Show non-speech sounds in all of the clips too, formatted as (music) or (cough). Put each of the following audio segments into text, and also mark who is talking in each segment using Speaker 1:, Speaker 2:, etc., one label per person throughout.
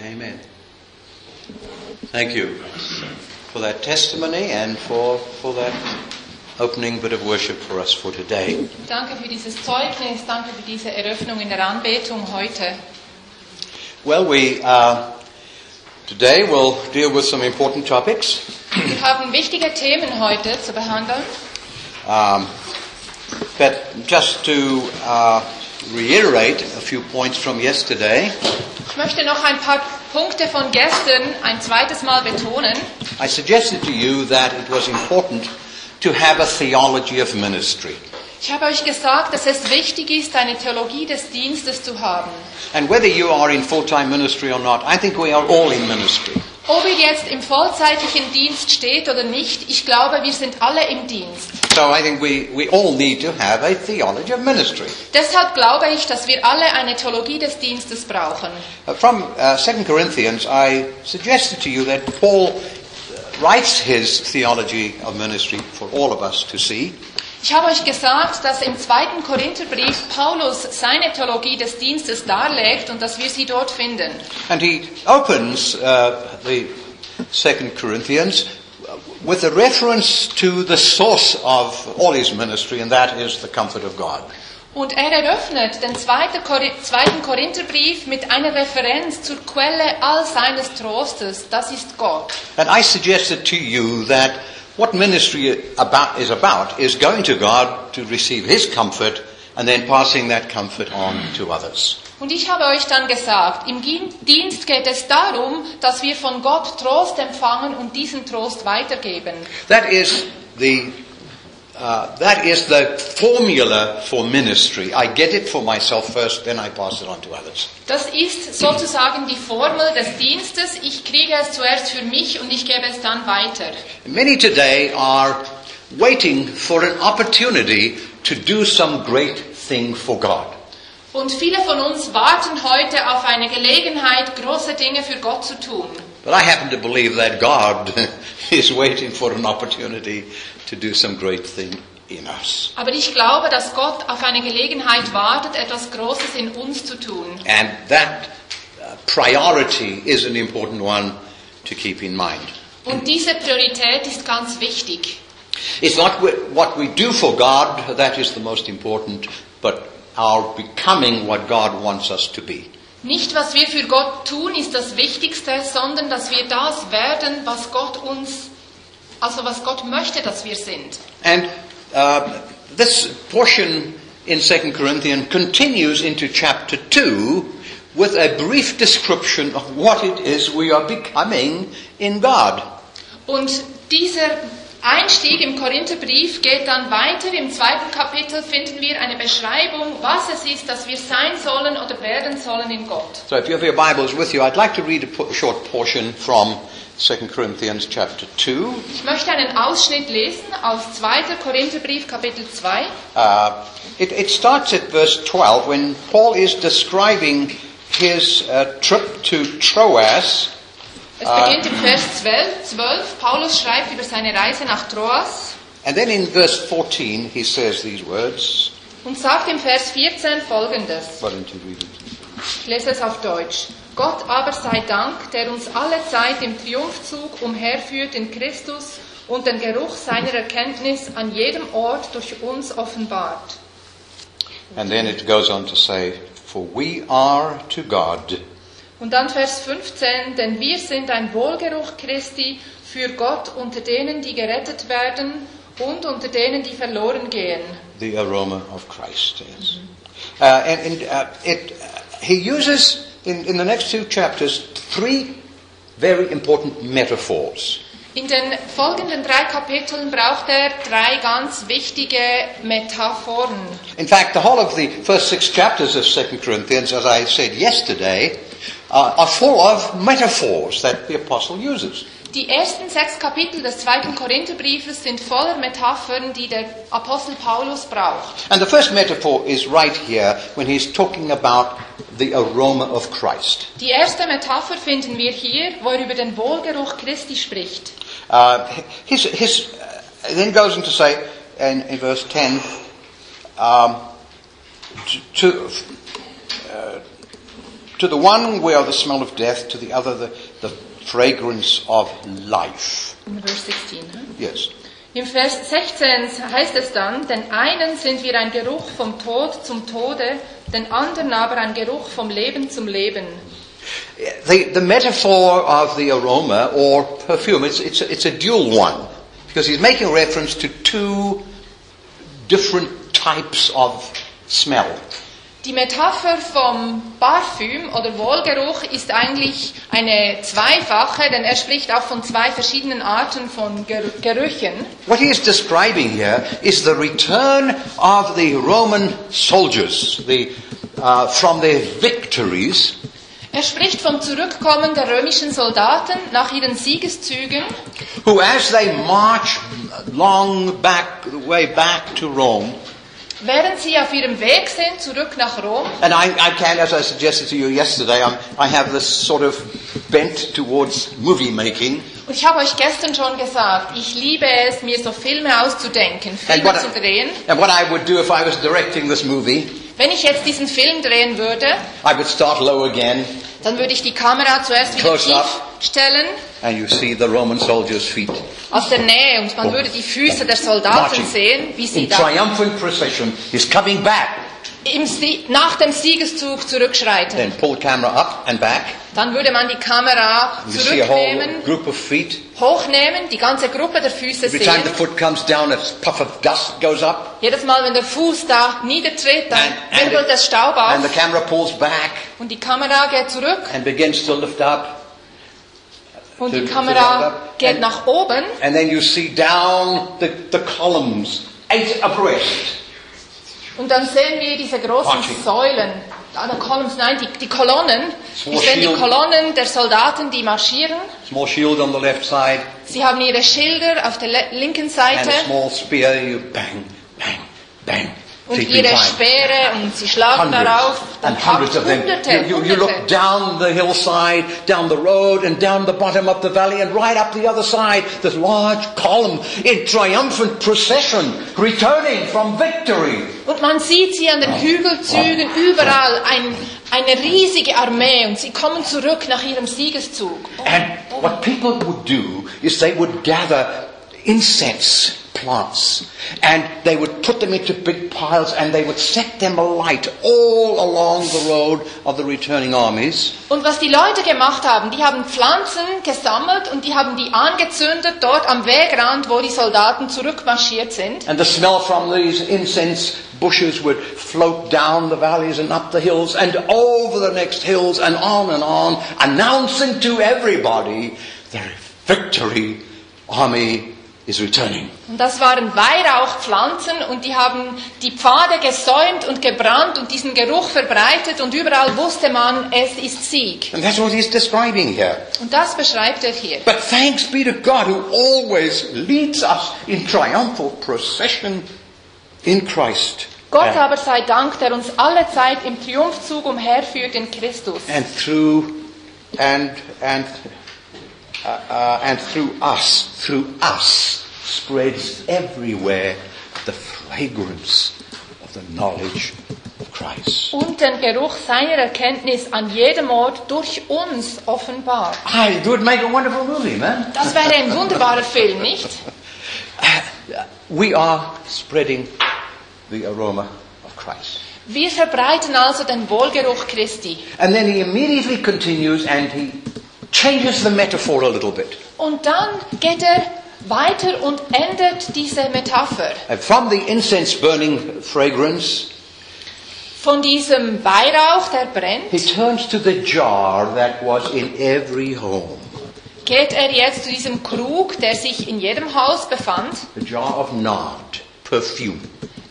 Speaker 1: Amen. Thank you for that testimony and for, for that opening bit of worship for us for today.
Speaker 2: Danke für dieses Zeugnis, danke für diese Eröffnung in der Anbetung heute.
Speaker 1: Well, we uh, today will deal with some important topics.
Speaker 2: Wir haben wichtige Themen heute zu behandeln.
Speaker 1: Um, but just to uh, reiterate a few points from yesterday,
Speaker 2: Ich möchte noch ein paar Punkte von gestern ein zweites Mal betonen.
Speaker 1: I suggested to you that it was important to have a theology of ministry.
Speaker 2: Ich habe euch gesagt, dass es wichtig ist, eine Theologie des Dienstes zu haben.
Speaker 1: And whether you are in full time ministry or not, I think we are all in ministry.
Speaker 2: Ob ihr jetzt im vollzeitlichen Dienst steht oder nicht, ich glaube, wir sind alle im Dienst.
Speaker 1: So I think we, we all need to have a theology of ministry.
Speaker 2: Deshalb glaube ich, dass wir alle eine Theologie des Dienstes brauchen.
Speaker 1: Uh, from uh, 2 Corinthians, I suggested to you that Paul uh, writes his theology of ministry for all of us to see.
Speaker 2: Ich habe euch gesagt, dass im zweiten Korintherbrief Paulus seine Theologie des Dienstes darlegt und dass wir sie dort finden.
Speaker 1: And he opens uh, the 2 Corinthians with a reference to the source of all his ministry, and that is the comfort of God.
Speaker 2: Und er eröffnet den zweiten Korintherbrief mit einer Referenz zur Quelle all seines Trostes, das ist Gott.
Speaker 1: And I suggested to you that what ministry about, is about is going to God to receive his comfort and then passing that comfort on to others.
Speaker 2: Und ich habe euch dann gesagt, im Dienst geht es darum, dass wir von Gott Trost empfangen und diesen Trost weitergeben.
Speaker 1: That is the uh, that is the formula for ministry. I get it for myself first, then I pass it on to others.
Speaker 2: Das ist sozusagen die Formel des Dienstes. Ich kriege es zuerst für mich und ich gebe es dann weiter.
Speaker 1: Many today are waiting for an opportunity to do some great thing for God.
Speaker 2: Und viele von uns warten heute auf eine Gelegenheit, große Dinge für Gott zu tun.
Speaker 1: But I happen to believe that God (laughs) is waiting for an opportunity to do some great thing in us.
Speaker 2: Aber ich glaube, dass Gott auf eine Gelegenheit wartet, etwas Großes in uns zu tun.
Speaker 1: And that uh, priority is an important one to keep in mind.
Speaker 2: Und diese Priorität ist ganz wichtig.
Speaker 1: It's not wh- what we do for God that is the most important, but our becoming what God wants us to be.
Speaker 2: Nicht, was wir für Gott tun, ist das Wichtigste, sondern dass wir das werden, was Gott uns, also was Gott möchte, dass wir sind.
Speaker 1: And uh, this portion in 2 Corinthians continues into chapter 2 with a brief description of what it is we are becoming in God.
Speaker 2: Und dieser Einstieg im Korintherbrief geht dann weiter. Im zweiten Kapitel finden wir eine Beschreibung, was es ist, dass wir sein sollen oder werden sollen in Gott.
Speaker 1: So if you have your Bibles with you, I'd like to read a short portion from 2 Corinthians chapter 2.
Speaker 2: Ich möchte einen Ausschnitt lesen aus 2. Korintherbrief Kapitel 2.
Speaker 1: Uh, it, it starts at verse 12 when Paul is describing his uh, trip to Troas.
Speaker 2: Es beginnt im Vers 12, 12. Paulus schreibt über seine Reise nach Troas
Speaker 1: And then in verse 14 he says these words.
Speaker 2: und sagt im Vers 14 folgendes. Ich lese es auf Deutsch. Gott aber sei Dank, der uns alle Zeit im Triumphzug umherführt in Christus und den Geruch seiner Erkenntnis an jedem Ort durch uns offenbart.
Speaker 1: And then it goes on to say, For we are to God
Speaker 2: Und dann Vers 15, denn wir sind ein Wohlgeruch Christi für Gott unter denen, die gerettet werden und unter denen, die verloren gehen.
Speaker 1: the aroma of Christ. Yes. Uh, and and uh, it, he uses in, in the next two chapters three very important metaphors.
Speaker 2: In den folgenden drei Kapiteln braucht er drei ganz wichtige Metaphoren.
Speaker 1: In fact, the whole of the first six chapters of 2 Corinthians, as I said yesterday, uh, are full of metaphors that the apostle uses.
Speaker 2: Die ersten sechs Kapitel des zweiten Korintherbriefes sind voller Metaphern, die der Apostel Paulus braucht.
Speaker 1: And the first metaphor is right here when he's talking about the aroma of Christ.
Speaker 2: Die erste Metapher finden wir hier, wo er über den Wohlgeruch Christi spricht.
Speaker 1: Uh, his, his, uh, then goes on to say in, in verse 10 um, to, to, uh, To the one we are the smell of death, to the other the, the fragrance of life.
Speaker 2: In Vers 16. ne?
Speaker 1: Yes.
Speaker 2: Im Vers 16 heißt es dann, den einen sind wir ein Geruch vom Tod zum Tode, den anderen aber ein Geruch vom Leben zum Leben.
Speaker 1: The, the metaphor of the aroma or perfume, it's, it's, a, it's a dual one. Because he's making reference to two different types of smell.
Speaker 2: Die Metapher vom Parfüm oder Wohlgeruch ist eigentlich eine zweifache, denn er spricht auch von zwei verschiedenen Arten von Ger Gerüchen.
Speaker 1: What he is describing here is the return of the Roman soldiers the, uh, from their victories
Speaker 2: Er spricht vom Zurückkommen der römischen Soldaten nach ihren Siegeszügen,
Speaker 1: who, as they march long back, way back to Rome,
Speaker 2: während sie auf ihrem Weg sind zurück nach Rom.
Speaker 1: and I, I can, as I suggested to you yesterday, I'm, I have this sort of bent towards movie making.
Speaker 2: Und ich habe euch gestern schon gesagt, ich liebe es, mir so Filme auszudenken, Filme
Speaker 1: what,
Speaker 2: zu drehen.
Speaker 1: and what I would do if I was directing this movie,
Speaker 2: Wenn ich jetzt diesen Film drehen würde,
Speaker 1: I would start low again,
Speaker 2: dann würde ich die Kamera zuerst wieder
Speaker 1: Close
Speaker 2: tief
Speaker 1: up.
Speaker 2: stellen,
Speaker 1: and you see the Roman soldiers' feet
Speaker 2: aus der Nähe, und man würde die Füße der Soldaten
Speaker 1: marching
Speaker 2: sehen, wie sie
Speaker 1: in
Speaker 2: da
Speaker 1: triumphant procession. He's coming back.
Speaker 2: Nach dem Siegeszug zurückschreiten.
Speaker 1: Then pull the camera up and back.
Speaker 2: Dann würde man die Kamera
Speaker 1: You
Speaker 2: zurücknehmen,
Speaker 1: group of feet.
Speaker 2: hochnehmen, die ganze Gruppe der Füße
Speaker 1: Every time the
Speaker 2: sehen.
Speaker 1: foot comes down, a puff of dust goes up,
Speaker 2: Jedes Mal, wenn der Fuß da niedertritt, dann
Speaker 1: And-
Speaker 2: wirbelt das Staub
Speaker 1: and the
Speaker 2: auf
Speaker 1: camera pulls back
Speaker 2: und die Kamera geht zurück
Speaker 1: and begins to lift up.
Speaker 2: und die Kamera geht
Speaker 1: And-
Speaker 2: nach oben
Speaker 1: And then you see down the, the columns, eight abreast.
Speaker 2: Und dann sehen wir diese großen
Speaker 1: Marching.
Speaker 2: Säulen, die Columns, nein, die, die Kolonnen.
Speaker 1: Small
Speaker 2: die. Kolonnen der Soldaten, die marschieren.
Speaker 1: Small shield on the left side,
Speaker 2: Sie haben ihre Schilder auf der linken
Speaker 1: and
Speaker 2: Seite
Speaker 1: a small spear. You bang, bang, bang.
Speaker 2: Und ihre. Speere und sie schlagen
Speaker 1: Hundreds
Speaker 2: darauf.
Speaker 1: and
Speaker 2: Und
Speaker 1: hundreds of them.
Speaker 2: Hunderte,
Speaker 1: You, you, you look down the hillside, down the road, and down the bottom of the valley, and right up the other side, this large column in triumphant procession, returning from victory.
Speaker 2: Und man sieht sie an den Hügelzügen überall, ein, eine riesige Armee und sie kommen zurück nach ihrem Siegeszug.
Speaker 1: And what people would do is they would gather incense plants and they would put them into big piles and they would set them alight all along the road of the returning armies.
Speaker 2: Und was die Leute gemacht haben, die haben Pflanzen gesammelt und die haben die angezündet dort am Wegrand, wo die Soldaten zurückmarschiert sind.
Speaker 1: And the smell from these incense bushes would float down the valleys and up the hills and over the next hills and on and on, announcing to everybody their victory army.
Speaker 2: Und das waren Weihrauchpflanzen und die haben die Pfade gesäumt und gebrannt und diesen Geruch verbreitet und überall wusste man, es ist Sieg.
Speaker 1: And that's what he's describing here.
Speaker 2: Und das beschreibt er hier.
Speaker 1: But thanks be to God who always leads us in triumphal procession in Christ.
Speaker 2: Gott aber sei Dank, der uns alle Zeit im Triumphzug umherführt in Christus.
Speaker 1: and through and and uh, uh, and through us, through us spreads everywhere the fragrance of the knowledge of Christ.
Speaker 2: Und den Geruch seiner Erkenntnis an jedem Ort durch uns offenbar.
Speaker 1: I, it would make a wonderful movie, man.
Speaker 2: Das wäre ein wunderbarer Film, nicht? (laughs)
Speaker 1: We are spreading the aroma of Christ.
Speaker 2: Wir verbreiten also den Wohlgeruch Christi.
Speaker 1: And then he immediately continues and he changes the metaphor a little bit.
Speaker 2: Und dann geht er weiter und ändert diese Metapher.
Speaker 1: And from the incense burning fragrance,
Speaker 2: Von diesem Weihrauch, der brennt,
Speaker 1: he turns to the jar that was in every home.
Speaker 2: geht er jetzt zu diesem Krug, der sich in jedem Haus befand.
Speaker 1: The jar of nard, perfume.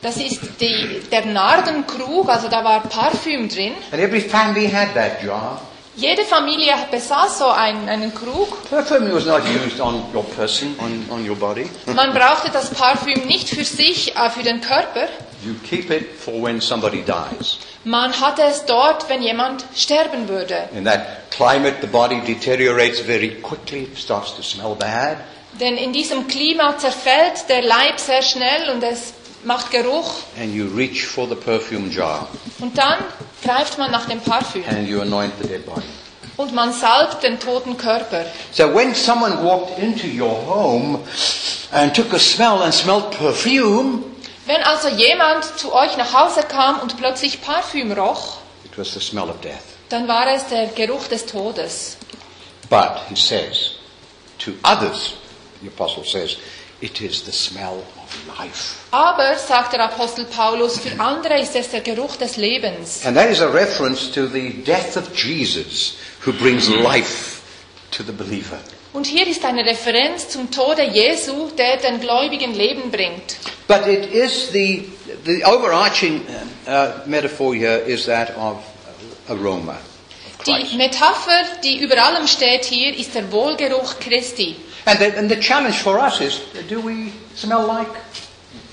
Speaker 2: Das ist die, der Nardenkrug, also da war Parfüm drin.
Speaker 1: And every family had that jar.
Speaker 2: Jede Familie besaß so einen, einen Krug.
Speaker 1: Perfume was not used on your person, on, on your body.
Speaker 2: Man brauchte das Parfüm nicht für sich, äh, für den Körper.
Speaker 1: You keep it for when somebody dies.
Speaker 2: Man hatte es dort, wenn jemand sterben würde.
Speaker 1: In that climate, the body deteriorates very quickly, starts to smell bad.
Speaker 2: Denn in diesem Klima zerfällt der Leib sehr schnell und es macht Geruch
Speaker 1: and you reach for the perfume jar
Speaker 2: und dann greift man nach dem Parfüm
Speaker 1: and you anoint the dead body.
Speaker 2: und man salbt den toten Körper.
Speaker 1: So when someone walked into your home and took a smell and smelled perfume,
Speaker 2: Wenn also jemand zu euch nach Hause kam und plötzlich Parfüm roch,
Speaker 1: it was the smell of death.
Speaker 2: dann war es der Geruch des Todes.
Speaker 1: But he says to others, the apostle says, it is the smell of life.
Speaker 2: Aber, sagt der Apostel Paulus, für andere ist es der Geruch des Lebens.
Speaker 1: And that is a reference to the death of Jesus who brings life to the believer.
Speaker 2: Und hier ist eine Referenz zum Tode Jesu, der den Gläubigen Leben bringt.
Speaker 1: But it is the, the overarching uh, metaphor here is that of aroma. Of
Speaker 2: Die. Metapher, die über allem steht hier, ist der Wohlgeruch Christi.
Speaker 1: And the, and the challenge for us is, do we smell like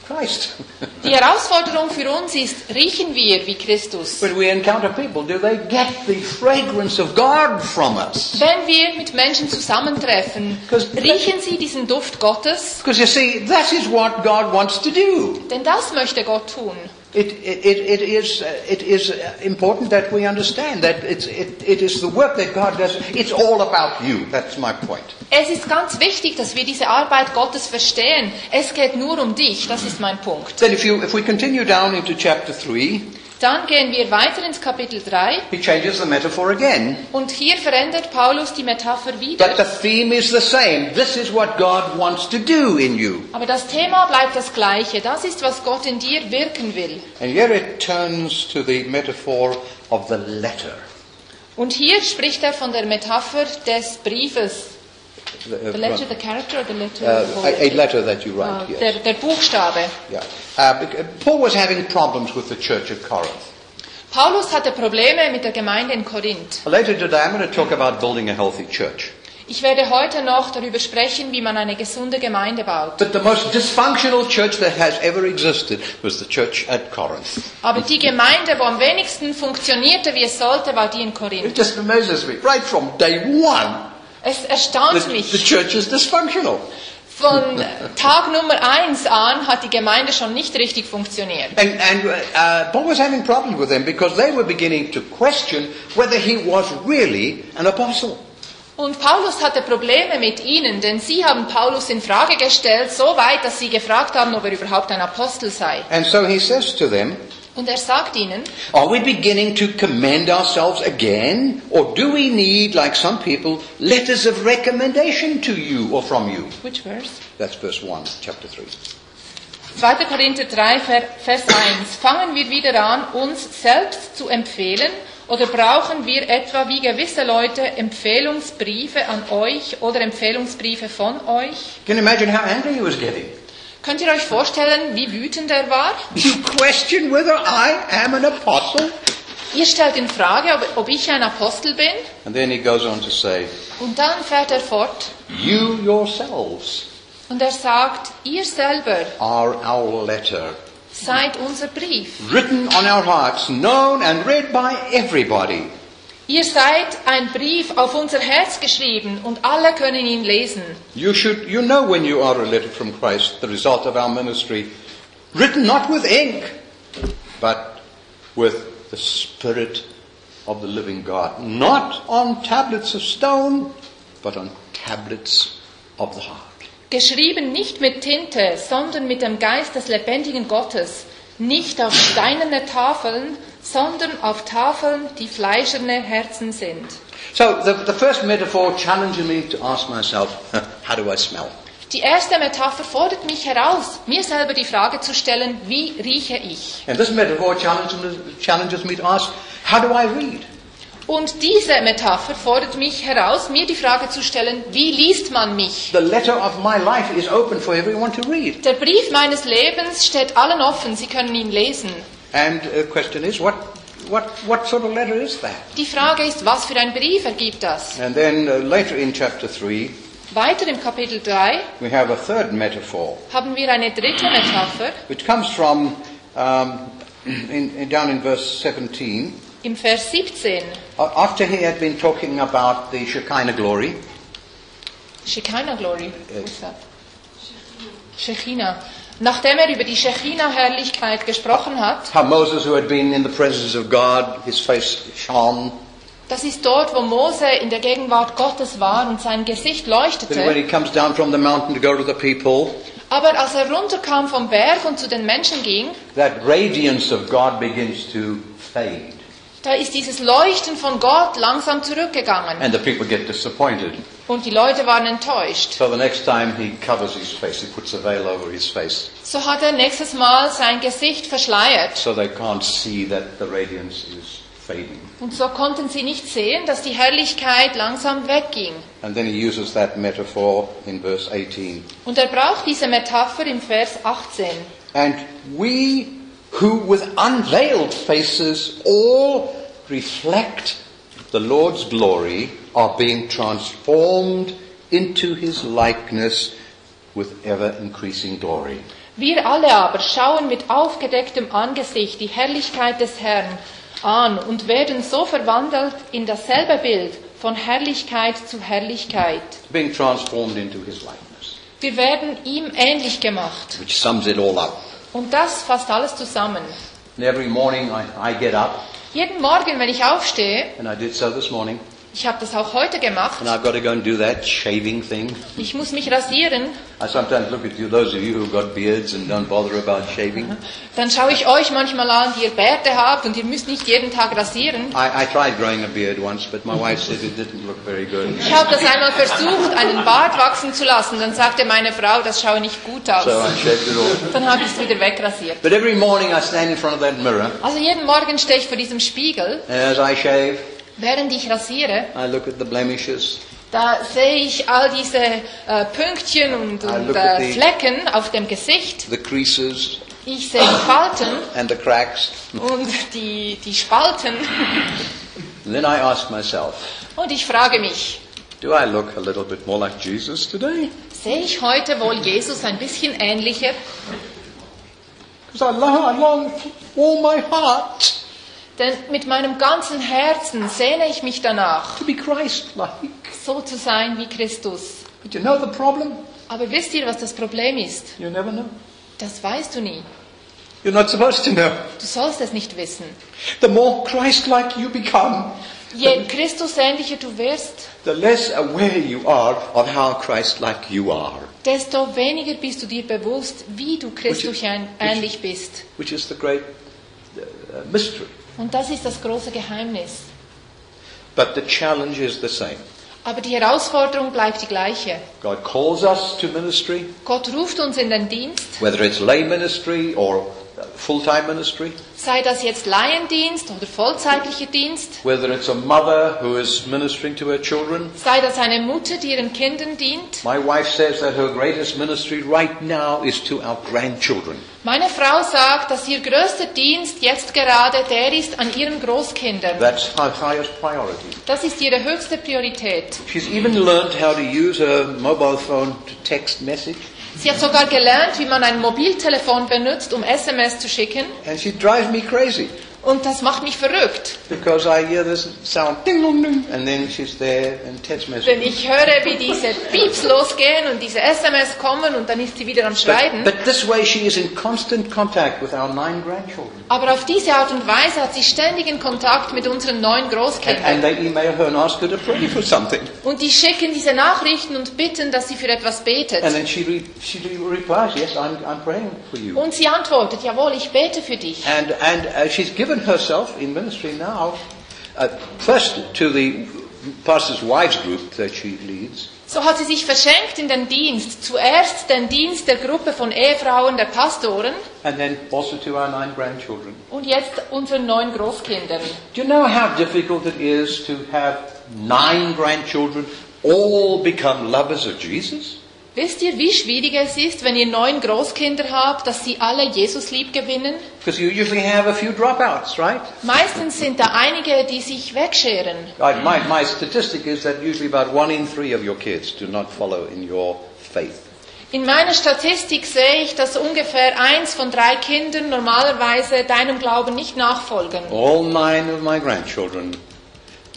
Speaker 1: Christ? (laughs)
Speaker 2: Die Herausforderung für uns ist, riechen wir wie Christus?
Speaker 1: when we encounter people, do they get the fragrance of God from us?
Speaker 2: Wenn wir mit Menschen zusammentreffen, riechen sie diesen Duft Gottes?
Speaker 1: Because you see, that is what God wants to do.
Speaker 2: Denn das möchte Gott tun.
Speaker 1: It, it, it, is, uh, it is uh, important that we understand that it's, it, it is the work that God does. It's all about you. That's my point.
Speaker 2: Es ist ganz wichtig, dass wir diese Arbeit Gottes verstehen. Es geht nur um dich, das ist mein Punkt.
Speaker 1: Then if, you, if we continue down into chapter 3,
Speaker 2: Dann gehen wir weiter ins Kapitel 3
Speaker 1: he changes the metaphor again.
Speaker 2: und hier verändert Paulus die Metapher
Speaker 1: But
Speaker 2: wieder.
Speaker 1: the theme is the same. This is what God wants to do in you.
Speaker 2: Aber das Thema bleibt das gleiche. Das ist, was Gott in dir wirken will.
Speaker 1: And here it turns to the metaphor of the letter.
Speaker 2: Und hier spricht er von der Metapher des Briefes.
Speaker 1: The, uh,
Speaker 2: The letter, the character, or the letter?
Speaker 1: uh, a, a letter that you write, yes.
Speaker 2: der, der Buchstabe.
Speaker 1: Yeah. Uh, Paul was having problems with the church at Corinth.
Speaker 2: Paulus hatte Probleme mit der Gemeinde in Korinth.
Speaker 1: Later today, I'm going to talk about building a healthy church.
Speaker 2: Ich werde heute noch darüber sprechen, wie man eine gesunde Gemeinde baut.
Speaker 1: But the most dysfunctional church that has ever existed was the church at Corinth.
Speaker 2: Aber die Gemeinde, wo am wenigsten funktionierte, wie es sollte, war die in
Speaker 1: It
Speaker 2: Korinth.
Speaker 1: just amazes me. Right from day one,
Speaker 2: Es erstaunt
Speaker 1: the, the
Speaker 2: mich.
Speaker 1: church is dysfunctional.
Speaker 2: Von Tag Nummer eins an hat die Gemeinde schon nicht richtig funktioniert.
Speaker 1: And, and uh, Paul was having problems with them because they were beginning to question whether he was really an apostle.
Speaker 2: Und Paulus hatte Probleme mit ihnen, denn sie haben Paulus in Frage gestellt, so weit, dass sie gefragt haben, ob er überhaupt ein Apostel sei.
Speaker 1: And so he says to them,
Speaker 2: Und er sagt ihnen,
Speaker 1: Are we beginning to commend ourselves again? Or do we need, like some people, letters of recommendation to you or from you?
Speaker 2: which verse?
Speaker 1: That's verse 1, chapter 3.
Speaker 2: 2. Korinther 3, Ver- Vers 1. Fangen wir wieder an, uns selbst zu empfehlen oder brauchen wir etwa wie gewisse Leute Empfehlungsbriefe an euch oder Empfehlungsbriefe von euch?
Speaker 1: Can you imagine how angry he was getting?
Speaker 2: Könnt ihr euch vorstellen, wie wütend er war?
Speaker 1: You question whether I am an apostle?
Speaker 2: Ihr stellt in Frage, ob, ob ich ein Apostel bin?
Speaker 1: And then he goes on to say,
Speaker 2: Und dann fährt er fort
Speaker 1: You yourselves
Speaker 2: und er sagt, ihr selber
Speaker 1: are our letter,
Speaker 2: seid unser Brief.
Speaker 1: written on our hearts, known and read by everybody.
Speaker 2: Ihr seid ein Brief auf unser Herz geschrieben und alle können ihn lesen.
Speaker 1: You should, you know when you are a letter from Christ, the result of our ministry, written not with ink, but with the Spirit of the living God. Not on tablets of stone, but on tablets of the heart.
Speaker 2: Geschrieben nicht mit Tinte, sondern mit dem Geist des lebendigen Gottes. Nicht auf steinerne Tafeln, sondern auf Tafeln, die fleischerne Herzen sind.
Speaker 1: So the, the first metaphor challenges me to ask myself, (laughs) how do I smell?
Speaker 2: Die erste Metapher fordert mich heraus, mir selber die Frage zu stellen, wie rieche ich?
Speaker 1: And this metaphor challenges me, challenges me to ask, how do I read?
Speaker 2: Und diese Metapher fordert mich heraus, mir die Frage zu stellen, wie liest man mich?
Speaker 1: The letter of my life is open for everyone to read.
Speaker 2: Der Brief meines Lebens steht allen offen, Sie können ihn lesen.
Speaker 1: And the question is, what, what, what sort of letter is that?
Speaker 2: Die Frage ist, was für ein Brief ergibt das?
Speaker 1: And then uh, later in chapter 3,
Speaker 2: Weiter im Kapitel 3
Speaker 1: we have a third metaphor,
Speaker 2: haben wir eine dritte Metapher
Speaker 1: which comes from um, in, in, down in verse 17.
Speaker 2: im Vers 17.
Speaker 1: Uh, After he had been talking about the Shekinah glory,
Speaker 2: Shekinah Glory. What's that? Shekinah. Nachdem er über die Shekinah-Herrlichkeit gesprochen hat,
Speaker 1: How Moses, who had been in the presence of God, his face shone.
Speaker 2: das ist dort, wo Mose in der Gegenwart Gottes war und sein Gesicht
Speaker 1: when
Speaker 2: leuchtete.
Speaker 1: he comes down from the mountain to go to the people,
Speaker 2: Aber als er runterkam vom Berg und zu den Menschen ging,
Speaker 1: that radiance of God begins to fade.
Speaker 2: Da ist dieses Leuchten von Gott langsam zurückgegangen.
Speaker 1: And the people get disappointed.
Speaker 2: Und die Leute waren enttäuscht.
Speaker 1: So the next time he covers his face, he puts a veil over his face
Speaker 2: So hat er nächstes Mal sein Gesicht verschleiert.
Speaker 1: so they can't see that the radiance is fading.
Speaker 2: Und so konnten sie nicht sehen, dass die Herrlichkeit langsam wegging.
Speaker 1: And then he uses that metaphor in verse 18.
Speaker 2: Und er braucht diese Metapher im Vers 18.
Speaker 1: And we who with unveiled faces all reflect the Lord's glory are being transformed into his likeness with ever increasing glory.
Speaker 2: Wir alle aber schauen mit aufgedecktem Angesicht die Herrlichkeit des Herrn an und werden so verwandelt in dasselbe Bild von Herrlichkeit zu Herrlichkeit.
Speaker 1: Being transformed into his likeness.
Speaker 2: Wir werden ihm ähnlich gemacht.
Speaker 1: Which sums it all up.
Speaker 2: Und das fasst alles zusammen.
Speaker 1: And every morning I, I get up,
Speaker 2: Jeden Morgen, wenn ich aufstehe,
Speaker 1: and I did so this morning,
Speaker 2: ich habe das auch heute gemacht,
Speaker 1: and I've got to go and do that shaving thing.
Speaker 2: ich muss mich rasieren,
Speaker 1: I sometimes look at you, those of you who've got beards and don't bother about shaving.
Speaker 2: dann schaue ich euch manchmal an, die ihr Bärte habt und ihr müsst nicht jeden Tag rasieren.
Speaker 1: I, I tried growing a beard once, but my wife said it didn't look very good.
Speaker 2: Ich habe das einmal versucht, einen Bart wachsen zu lassen. Dann sagte meine Frau, das schaue nicht gut aus.
Speaker 1: So I shaved it off.
Speaker 2: Dann habe ich es wieder wegrasiert.
Speaker 1: But every morning I stand in front of that mirror,
Speaker 2: Also jeden Morgen stehe ich vor diesem Spiegel,
Speaker 1: as I shave,
Speaker 2: während ich rasiere.
Speaker 1: I look at the blemishes,
Speaker 2: Da sehe ich all diese äh, Pünktchen und, und äh,
Speaker 1: the-
Speaker 2: Flecken auf dem Gesicht.
Speaker 1: the creases,
Speaker 2: Ich sehe die Falten
Speaker 1: and the cracks.
Speaker 2: und die, die Spalten.
Speaker 1: And then I ask myself,
Speaker 2: Und ich frage mich,
Speaker 1: do I look a little bit more like Jesus today?
Speaker 2: sehe ich heute wohl Jesus ein bisschen ähnlicher?
Speaker 1: Because I long, I long all my heart
Speaker 2: Denn mit meinem ganzen Herzen sehne ich mich danach,
Speaker 1: to be Christ-like.
Speaker 2: so zu sein wie Christus.
Speaker 1: But you know the problem?
Speaker 2: Aber wisst ihr, was das Problem ist?
Speaker 1: You never know.
Speaker 2: Das weißt du nie.
Speaker 1: You're not supposed to know.
Speaker 2: Du sollst es nicht wissen.
Speaker 1: The more Christ-like you become,
Speaker 2: Je Christusähnlicher du wirst,
Speaker 1: the less aware you are of how Christ-like you are,
Speaker 2: desto weniger bist du dir bewusst, wie du Christus ähnlich bist.
Speaker 1: which is the great uh, mystery.
Speaker 2: Und das ist das große Geheimnis.
Speaker 1: But the challenge is the same.
Speaker 2: Aber die Herausforderung bleibt die gleiche.
Speaker 1: God calls us to ministry,
Speaker 2: Gott ruft uns in den Dienst,
Speaker 1: whether it's lay ministry or full-time ministry,
Speaker 2: sei das jetzt Laiendienst oder vollzeitlicher Dienst,
Speaker 1: whether it's a mother who is ministering to her children.
Speaker 2: sei das eine Mutter, die ihren Kindern dient.
Speaker 1: My wife says that her greatest ministry right now is to our grandchildren.
Speaker 2: Meine Frau sagt, dass ihr größter Dienst jetzt gerade der ist an ihren Großkindern.
Speaker 1: That's her highest priority.
Speaker 2: Das ist ihre höchste Priorität.
Speaker 1: She's even learned how to use her mobile phone to text message,
Speaker 2: Sie hat sogar gelernt, wie man ein Mobiltelefon benutzt, um SMS zu schicken.
Speaker 1: and she drives me crazy
Speaker 2: Und das macht mich verrückt.
Speaker 1: because I hear this sound ding dong ding, and then she's there and text
Speaker 2: Denn
Speaker 1: message.
Speaker 2: ich höre, wie diese Pieps losgehen und diese SMS kommen und dann ist sie wieder am Schreiben.
Speaker 1: But, but this way she is in constant contact with our nine grandchildren.
Speaker 2: Aber auf diese Art und Weise hat sie ständigen Kontakt mit unseren neuen
Speaker 1: And,
Speaker 2: Großkindern.
Speaker 1: and they email her and ask her to pray for something.
Speaker 2: Und die schicken diese Nachrichten und bitten, dass sie für etwas betet.
Speaker 1: And then she, re, she re- replies, yes, I'm, I'm praying for you.
Speaker 2: Und sie antwortet, jawohl, ich bete für dich.
Speaker 1: And, and uh, she's given herself in ministry now, uh, first to the pastor's wives group that she leads,
Speaker 2: So hat sie sich verschenkt in den Dienst. Zuerst den Dienst der Gruppe von Ehefrauen der Pastoren
Speaker 1: and then also to our nine grandchildren.
Speaker 2: und jetzt unseren neuen Großkindern.
Speaker 1: Do you know how difficult it is to have nine grandchildren all become lovers of Jesus?
Speaker 2: Wisst ihr, wie schwierig es ist, wenn ihr neun Großkinder habt, dass sie alle Jesus lieb gewinnen?
Speaker 1: Because you usually have a few dropouts, right?
Speaker 2: Meistens sind da einige, die sich wegscheren.
Speaker 1: Like my, my statistic is that usually about one in three of your kids do not follow in your faith.
Speaker 2: In meiner Statistik sehe ich, dass ungefähr eins von drei Kindern normalerweise deinem Glauben nicht nachfolgen.
Speaker 1: All nine of my grandchildren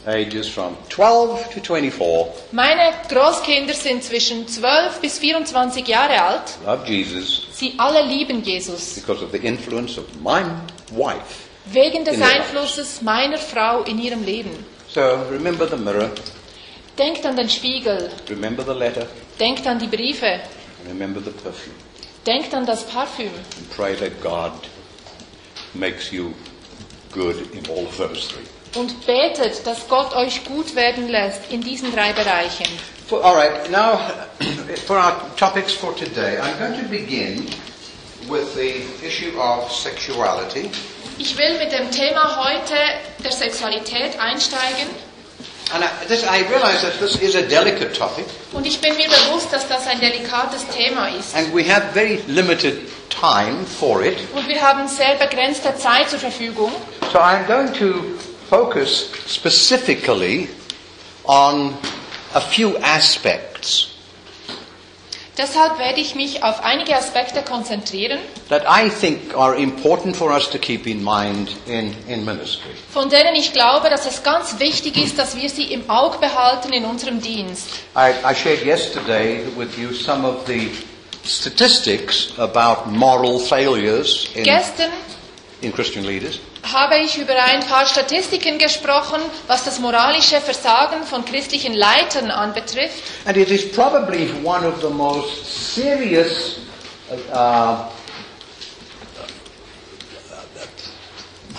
Speaker 1: ages from 12 to 24,
Speaker 2: Meine Großkinder sind zwischen 12 bis 24 Jahre alt.
Speaker 1: love Jesus
Speaker 2: Sie alle lieben Jesus.
Speaker 1: because of the influence of my wife.
Speaker 2: Wegen des Einflusses meiner Frau in ihrem Leben.
Speaker 1: So remember the mirror,
Speaker 2: Denkt an den Spiegel.
Speaker 1: remember the letter,
Speaker 2: Denkt an die Briefe.
Speaker 1: remember the perfume.
Speaker 2: Denkt an das Parfüm.
Speaker 1: And pray that God makes you good in all those three.
Speaker 2: Und betet, dass Gott euch gut werden lässt in diesen drei Bereichen.
Speaker 1: All right, now (clears throat) for our topics for today, I'm going to begin with the issue of sexuality.
Speaker 2: Ich will mit dem Thema heute der Sexualität einsteigen.
Speaker 1: And I, this, I realize that this is a delicate topic,
Speaker 2: Und ich bin mir bewusst, dass das ein delikates Thema ist.
Speaker 1: and we have very limited time for it.
Speaker 2: Und wir haben sehr begrenzte Zeit zur Verfügung.
Speaker 1: So I'm going to focus specifically on a few aspects
Speaker 2: Deshalb werde ich mich auf einige Aspekte konzentrieren,
Speaker 1: that I think are important for us to keep in mind in, in ministry.
Speaker 2: von denen ich glaube, dass es ganz wichtig ist, dass wir sie im Auge behalten in unserem Dienst.
Speaker 1: I, I shared yesterday with you some of the statistics about moral failures in,
Speaker 2: Gestern
Speaker 1: in Christian leaders.
Speaker 2: Habe ich über ein paar Statistiken gesprochen, was das moralische Versagen von christlichen Leitern anbetrifft.
Speaker 1: And it is probably one of the most serious uh,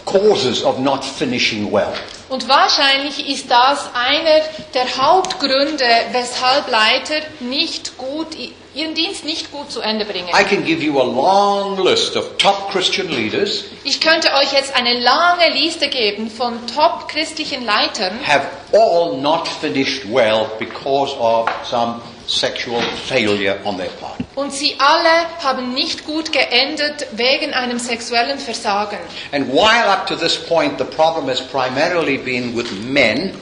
Speaker 1: causes of not finishing well.
Speaker 2: Und wahrscheinlich ist das einer der Hauptgründe, weshalb Leiter nicht gut, ihren Dienst nicht gut zu Ende bringen.
Speaker 1: I can give you a long list of top Christian leaders
Speaker 2: Ich könnte euch jetzt eine lange Liste geben von top christlichen Leitern,
Speaker 1: have all not finished well because of some sexual failure on their part.
Speaker 2: und sie alle haben nicht gut geendet wegen einem sexuellen Versagen.
Speaker 1: And while up to this point the problem has primarily been with men,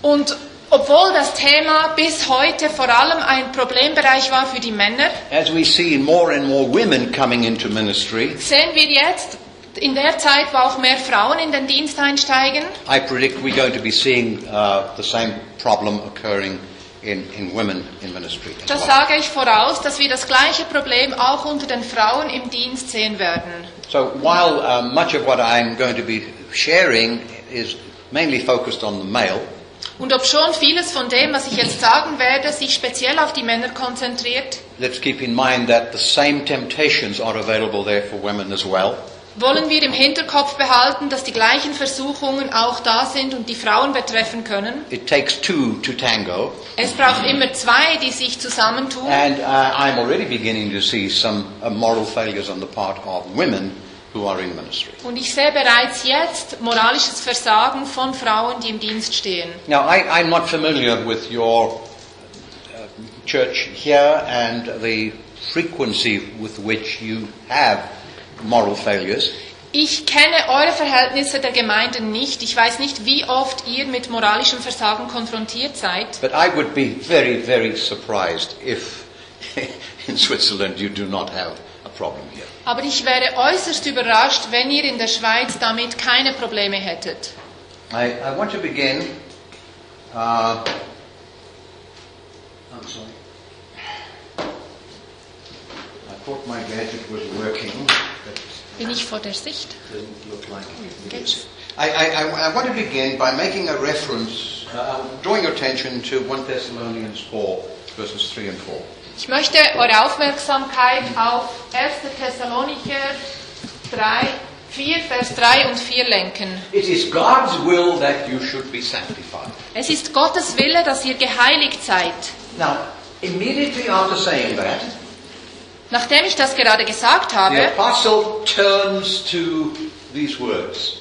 Speaker 2: Und obwohl das Thema bis heute vor allem ein Problembereich war für die Männer,
Speaker 1: as we see more and more women coming into ministry,
Speaker 2: sehen wir jetzt in der Zeit, wo auch mehr Frauen in den Dienst einsteigen,
Speaker 1: I predict we're going to be seeing uh, the same problem occurring in, in women in ministry. as
Speaker 2: Das
Speaker 1: well.
Speaker 2: sage ich voraus, dass wir das gleiche Problem auch unter den Frauen im Dienst sehen werden.
Speaker 1: So while uh, much of what I'm going to be sharing is mainly focused on the male,
Speaker 2: Und ob schon vieles von dem, was ich jetzt sagen werde, sich speziell auf die Männer konzentriert,
Speaker 1: let's keep in mind that the same temptations are available there for women as well.
Speaker 2: Wollen wir im Hinterkopf behalten, dass die gleichen Versuchungen auch da sind und die Frauen betreffen können.
Speaker 1: It takes two to tango,
Speaker 2: Es braucht immer zwei, die sich zusammentun.
Speaker 1: and uh, I'm already beginning to see some uh, moral failures on the part of women who are in ministry.
Speaker 2: Und ich sehe bereits jetzt moralisches Versagen von Frauen, die im Dienst stehen.
Speaker 1: Now, I, I'm not familiar with your uh, church here and the frequency with which you have moral failures.
Speaker 2: Ich kenne eure Verhältnisse der Gemeinden nicht. Ich weiß nicht, wie oft ihr mit moralischem Versagen konfrontiert seid.
Speaker 1: But I would be very, very surprised if (laughs) in Switzerland you do not have a problem here.
Speaker 2: Aber ich wäre äußerst überrascht, wenn ihr in der Schweiz damit keine Probleme hättet.
Speaker 1: I, I want to begin. Uh, I'm sorry. I thought my gadget was working,
Speaker 2: Bin ich vor der Sicht?
Speaker 1: doesn't look like it
Speaker 2: Geht's?
Speaker 1: is. I, I, I- I want to begin by making a reference, uh, drawing your attention to 1 Thessalonians 4, verses 3 and 4.
Speaker 2: Ich möchte eure Aufmerksamkeit auf 1. Thessalonicher 3, 4, Vers 3 und 4 lenken.
Speaker 1: It is God's will that you should be sanctified.
Speaker 2: Es ist Gottes Wille, dass ihr geheiligt seid.
Speaker 1: Now, immediately after saying that,
Speaker 2: Nachdem ich das gerade gesagt
Speaker 1: the
Speaker 2: habe,
Speaker 1: apostle turns to these words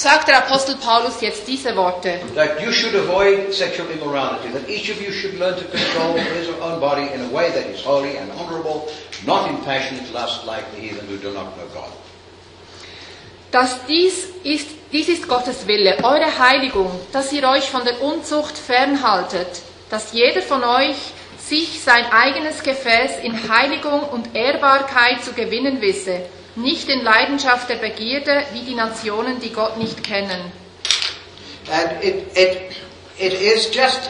Speaker 2: sagt der Apostel Paulus jetzt diese Worte.
Speaker 1: that you should avoid sexual immorality, that each of you should learn to control his or own body in a way that is holy and honorable, not in passionate lust like the heathen who do not know God.
Speaker 2: Dass dies ist, dies ist Gottes Wille, eure Heiligung, dass ihr euch von der Unzucht fernhaltet, dass jeder von euch sich sein eigenes Gefäß in Heiligung und Ehrbarkeit zu gewinnen wisse, nicht in Leidenschaft der Begierde wie die Nationen, die Gott nicht kennen.
Speaker 1: And it, it, it is just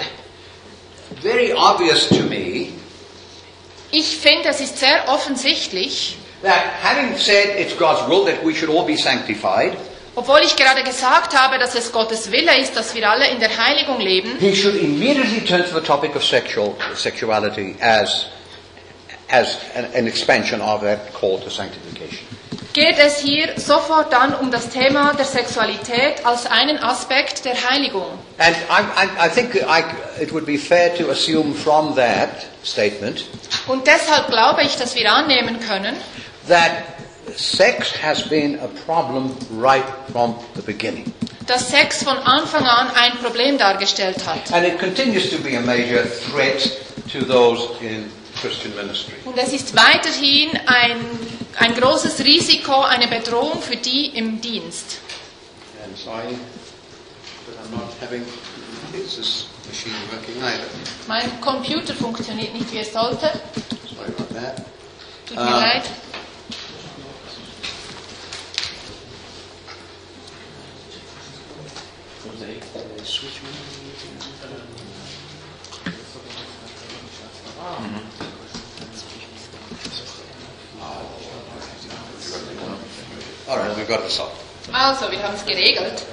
Speaker 1: very obvious to me
Speaker 2: Ich finde, es ist sehr offensichtlich,
Speaker 1: that having said it's God's will that we should all be sanctified,
Speaker 2: obwohl ich gerade gesagt habe, dass es Gottes Wille ist, dass wir alle in der Heiligung leben,
Speaker 1: he should immediately turn to the topic of sexual sexuality as as an, an expansion of that call to sanctification.
Speaker 2: geht es hier sofort dann um das Thema der Sexualität als einen Aspekt der Heiligung.
Speaker 1: And I, I, I think I, it would be fair to assume from that statement
Speaker 2: Und deshalb glaube ich, dass wir annehmen können,
Speaker 1: that sex has been a problem right from the beginning.
Speaker 2: dass Sex von Anfang an ein Problem dargestellt hat.
Speaker 1: And it continues to be a major threat to those in Christian ministry.
Speaker 2: Und es ist weiterhin ein, ein großes Risiko, eine Bedrohung für die im Dienst.
Speaker 1: And sorry that I'm not having is this machine working either.
Speaker 2: Mein Computer funktioniert nicht, wie es sollte.
Speaker 1: Sorry about that.
Speaker 2: Tut mir
Speaker 1: Ah.
Speaker 2: leid.
Speaker 1: We've got this up.
Speaker 2: Also, wir haben es geregelt.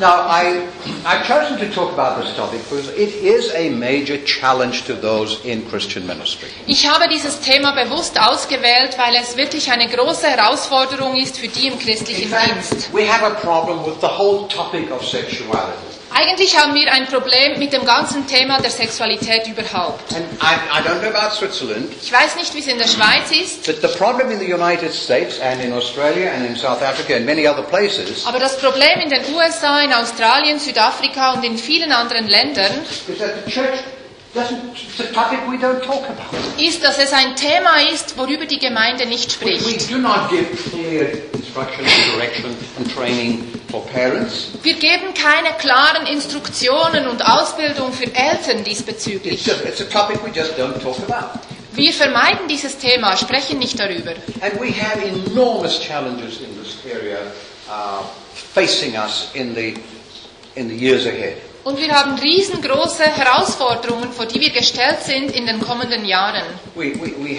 Speaker 1: Now, I, I've chosen to talk about this topic because it is a major challenge to those in Christian ministry.
Speaker 2: Ich habe dieses Thema bewusst ausgewählt, weil es wirklich eine große Herausforderung ist für die im
Speaker 1: In
Speaker 2: christlichen
Speaker 1: fact,
Speaker 2: Dienst.
Speaker 1: we have a problem with the whole topic of sexuality.
Speaker 2: Eigentlich haben wir ein Problem mit dem ganzen Thema der Sexualität überhaupt.
Speaker 1: And I, I don't know about Switzerland,
Speaker 2: Ich weiß nicht, wie es in der Schweiz ist,
Speaker 1: but the problem in the United States and in Australia and in South Africa and many other places
Speaker 2: aber das Problem in den USA, in Australien, Südafrika und in vielen anderen Ländern
Speaker 1: is that the church doesn't, it's a topic we don't talk about.
Speaker 2: ist, dass es ein Thema ist, worüber die Gemeinde nicht
Speaker 1: We, we
Speaker 2: spricht.
Speaker 1: do not give clear instruction and direction and training for parents.
Speaker 2: Wir geben keine klaren Instruktionen und Ausbildung für Eltern
Speaker 1: It's,
Speaker 2: diesbezüglich.
Speaker 1: just, it's a topic we just don't talk about.
Speaker 2: Wir vermeiden dieses Thema, sprechen nicht darüber.
Speaker 1: And we have enormous challenges in this area uh, facing us in the, in the years ahead.
Speaker 2: Und wir haben riesengroße Herausforderungen, vor die wir gestellt sind in den kommenden Jahren.
Speaker 1: We, we, we.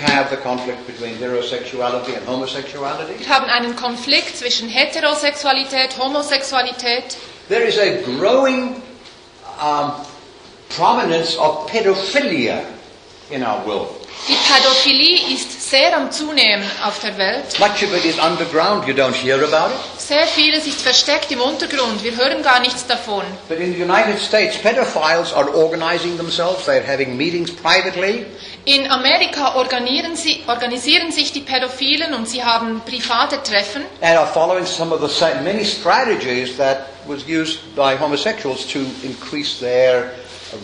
Speaker 2: Wir haben einen Konflikt zwischen Heterosexualität, Homosexualität.
Speaker 1: There is a growing um, prominence of pedophilia in our world.
Speaker 2: Die Pädophilie ist sehr am Zunehmen auf der Welt.
Speaker 1: Much of it is underground, you don't hear about it.
Speaker 2: Sehr vieles ist versteckt im Untergrund. Wir hören gar nichts davon.
Speaker 1: But in the United States, pedophiles are organizing themselves, they're having meetings privately,
Speaker 2: In Amerika organisieren, sie, organisieren sich die Pädophilen und sie haben private Treffen
Speaker 1: and are following some of the same, many strategies that was used by homosexuals to increase their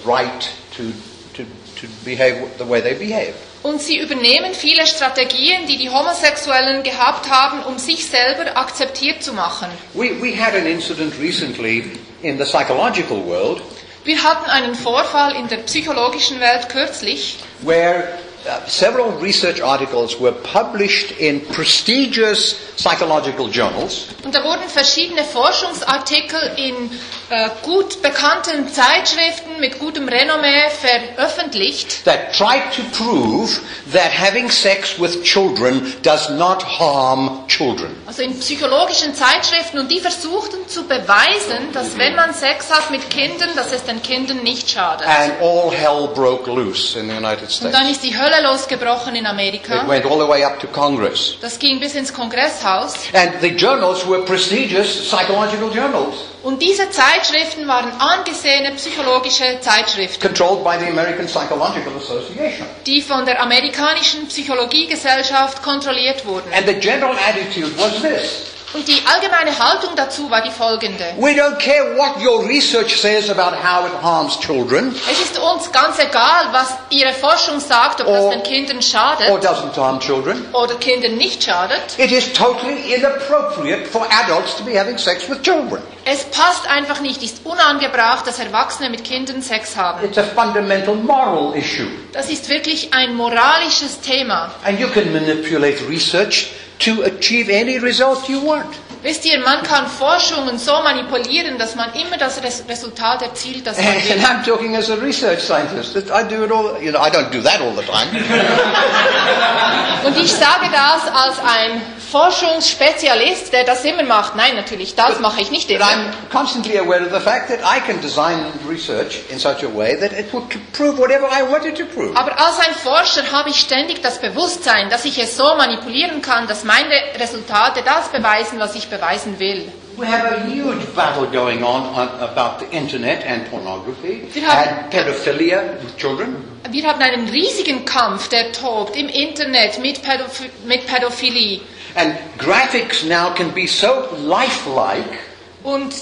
Speaker 1: right to, to, to behave the way they behave.
Speaker 2: Und sie übernehmen viele Strategien, die die Homosexuellen gehabt haben, um sich selber akzeptiert zu machen.
Speaker 1: We, we had an incident recently in the psychological world
Speaker 2: Wir hatten einen Vorfall in der psychologischen Welt kürzlich,
Speaker 1: where uh, several research articles were published in prestigious psychological journals
Speaker 2: Und da wurden verschiedene Forschungsartikel in äh, gut bekannten Zeitschriften mit gutem Renommee veröffentlicht,
Speaker 1: that tried to prove that having sex with children does not harm children.
Speaker 2: also in psychologischen Zeitschriften, und die versuchten zu beweisen, dass wenn man Sex hat mit Kindern, dass es den Kindern nicht schadet.
Speaker 1: And all hell broke loose in the United
Speaker 2: Und
Speaker 1: States.
Speaker 2: dann ist die Hölle losgebrochen in
Speaker 1: It
Speaker 2: Amerika.
Speaker 1: went all the way up to Congress.
Speaker 2: Das ging bis ins Kongresshaus.
Speaker 1: And the journals were prestigious psychological journals
Speaker 2: Und diese Zeitschriften waren angesehene psychologische Zeitschriften,
Speaker 1: controlled by the American Psychological Association.
Speaker 2: die von der amerikanischen Psychologiegesellschaft kontrolliert wurden.
Speaker 1: And the general attitude was this.
Speaker 2: Und die allgemeine Haltung dazu war die folgende.
Speaker 1: We don't care what your research says about how it harms children
Speaker 2: Es ist uns ganz egal, was Ihre Forschung sagt, ob
Speaker 1: Or-
Speaker 2: das den Kindern
Speaker 1: or
Speaker 2: schadet
Speaker 1: doesn't harm children.
Speaker 2: oder Kindern nicht schadet.
Speaker 1: It is totally inappropriate for adults to be having sex with children.
Speaker 2: Es passt einfach nicht, ist unangebracht, dass Erwachsene mit Kindern Sex haben.
Speaker 1: It's a fundamental moral issue.
Speaker 2: Das ist wirklich ein moralisches Thema.
Speaker 1: And you can manipulate research to achieve any result you want.
Speaker 2: Wisst ihr, man kann Forschungen so manipulieren, dass man immer das Res Resultat erzielt, das man (laughs)
Speaker 1: And
Speaker 2: will.
Speaker 1: I'm talking as a research scientist. I do it all, you know, I don't do that all the time. (laughs)
Speaker 2: Und ich sage das als ein Forschungsspezialist, der das immer macht. Nein, natürlich, das mache ich nicht
Speaker 1: But. I'm constantly aware of the fact that I can design research in such a way that it would prove whatever I wanted to prove.
Speaker 2: Aber als ein Forscher habe ich ständig das Bewusstsein, dass ich es so manipulieren kann, dass meine Resultate das beweisen, was ich beweisen will.
Speaker 1: We have a huge battle going on, on about the internet and pornography
Speaker 2: Wir haben-
Speaker 1: and pedophilia with children.
Speaker 2: Wir haben einen riesigen Kampf, der tobt im Internet mit, Pädoph mit Pädophilie.
Speaker 1: And graphics now can be so lifelike,
Speaker 2: Und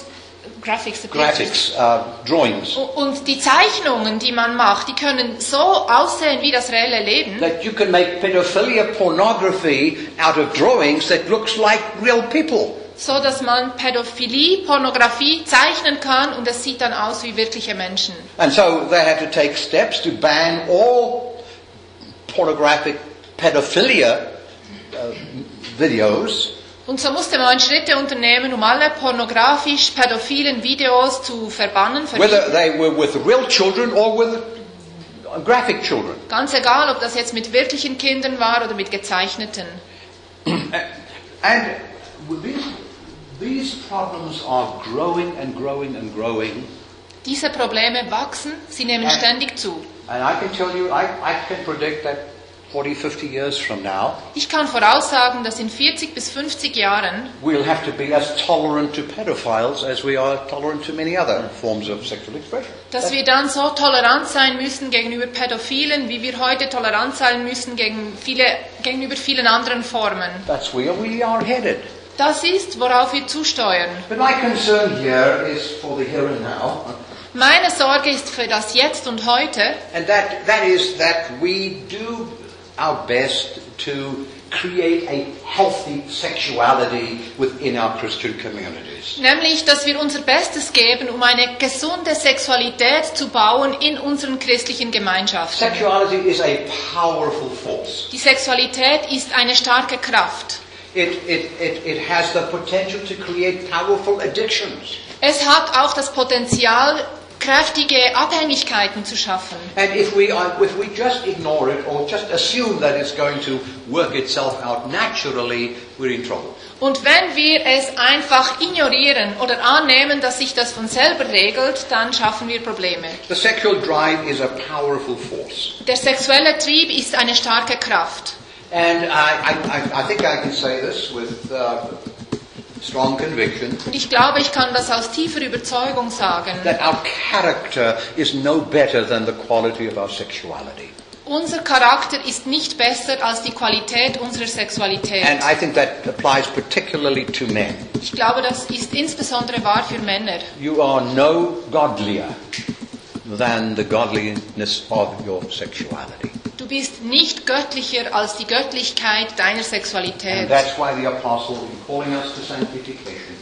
Speaker 2: Graphics,
Speaker 1: graphics, uh, drawings,
Speaker 2: Und die Zeichnungen, die man macht, die können so aussehen wie das reelle Leben,
Speaker 1: that you can make pedophilia pornography out of drawings that looks like real people.
Speaker 2: so dass man Pädophilie, Pornografie zeichnen kann und es sieht dann aus wie wirkliche Menschen.
Speaker 1: And so they had to take steps to ban all pornographic pedophilia videos
Speaker 2: Und so musste man Schritte unternehmen, um alle pornografisch pädophilen Videos zu verbannen,
Speaker 1: whether they were with real children or with graphic children.
Speaker 2: Ganz egal, ob das jetzt mit wirklichen Kindern war oder mit gezeichneten. (clears throat)
Speaker 1: And these, these problems are growing and growing and growing.
Speaker 2: Diese Probleme wachsen, sie nehmen
Speaker 1: Ja.
Speaker 2: ständig zu.
Speaker 1: And I can tell you, I, I can predict that 40, 50 years from now,
Speaker 2: Ich kann voraussagen, dass in 40 bis 50 Jahren
Speaker 1: we'll have to be as tolerant to pedophiles as we are tolerant to many other forms of sexual expression.
Speaker 2: dass wir dann so tolerant sein müssen gegenüber Pädophilen, wie wir heute tolerant sein müssen gegen viele, gegenüber vielen anderen Formen.
Speaker 1: That's where we are headed.
Speaker 2: Das ist, worauf wir zusteuern.
Speaker 1: But my concern here is for the here and now,
Speaker 2: Meine Sorge ist für das Jetzt und heute,
Speaker 1: and that, that is that we do our best to create a healthy sexuality within our Christian communities.
Speaker 2: nämlich, dass wir unser Bestes geben, um eine gesunde Sexualität zu bauen in unseren christlichen Gemeinschaften.
Speaker 1: Sexuality is a powerful force.
Speaker 2: Die Sexualität ist eine starke Kraft.
Speaker 1: It, it, it, it has the potential to create powerful addictions.
Speaker 2: Es hat auch das Potenzial, kräftige Abhängigkeiten zu schaffen.
Speaker 1: And if we, are, if we just ignore it or just assume that it's going to work itself out naturally, we're in trouble.
Speaker 2: Und wenn wir es einfach ignorieren oder annehmen, dass sich das von selber regelt, dann schaffen wir Probleme.
Speaker 1: The sexual drive is a powerful force.
Speaker 2: Der sexuelle Trieb ist eine starke Kraft.
Speaker 1: And I, I, I- I think I can say this with uh, strong conviction
Speaker 2: Und ich glaube, ich kann das aus tiefer Überzeugung sagen.
Speaker 1: that our character is no better than the quality of our sexuality.
Speaker 2: Unser Charakter ist nicht besser als die Qualität unserer Sexualität.
Speaker 1: And I think that applies particularly to men.
Speaker 2: Ich glaube, das ist insbesondere wahr für Männer.
Speaker 1: You are no godlier than the godliness of your sexuality.
Speaker 2: Du bist nicht göttlicher als die Göttlichkeit deiner
Speaker 1: And
Speaker 2: Sexualität.
Speaker 1: that's why the apostle, in calling us to sanctification,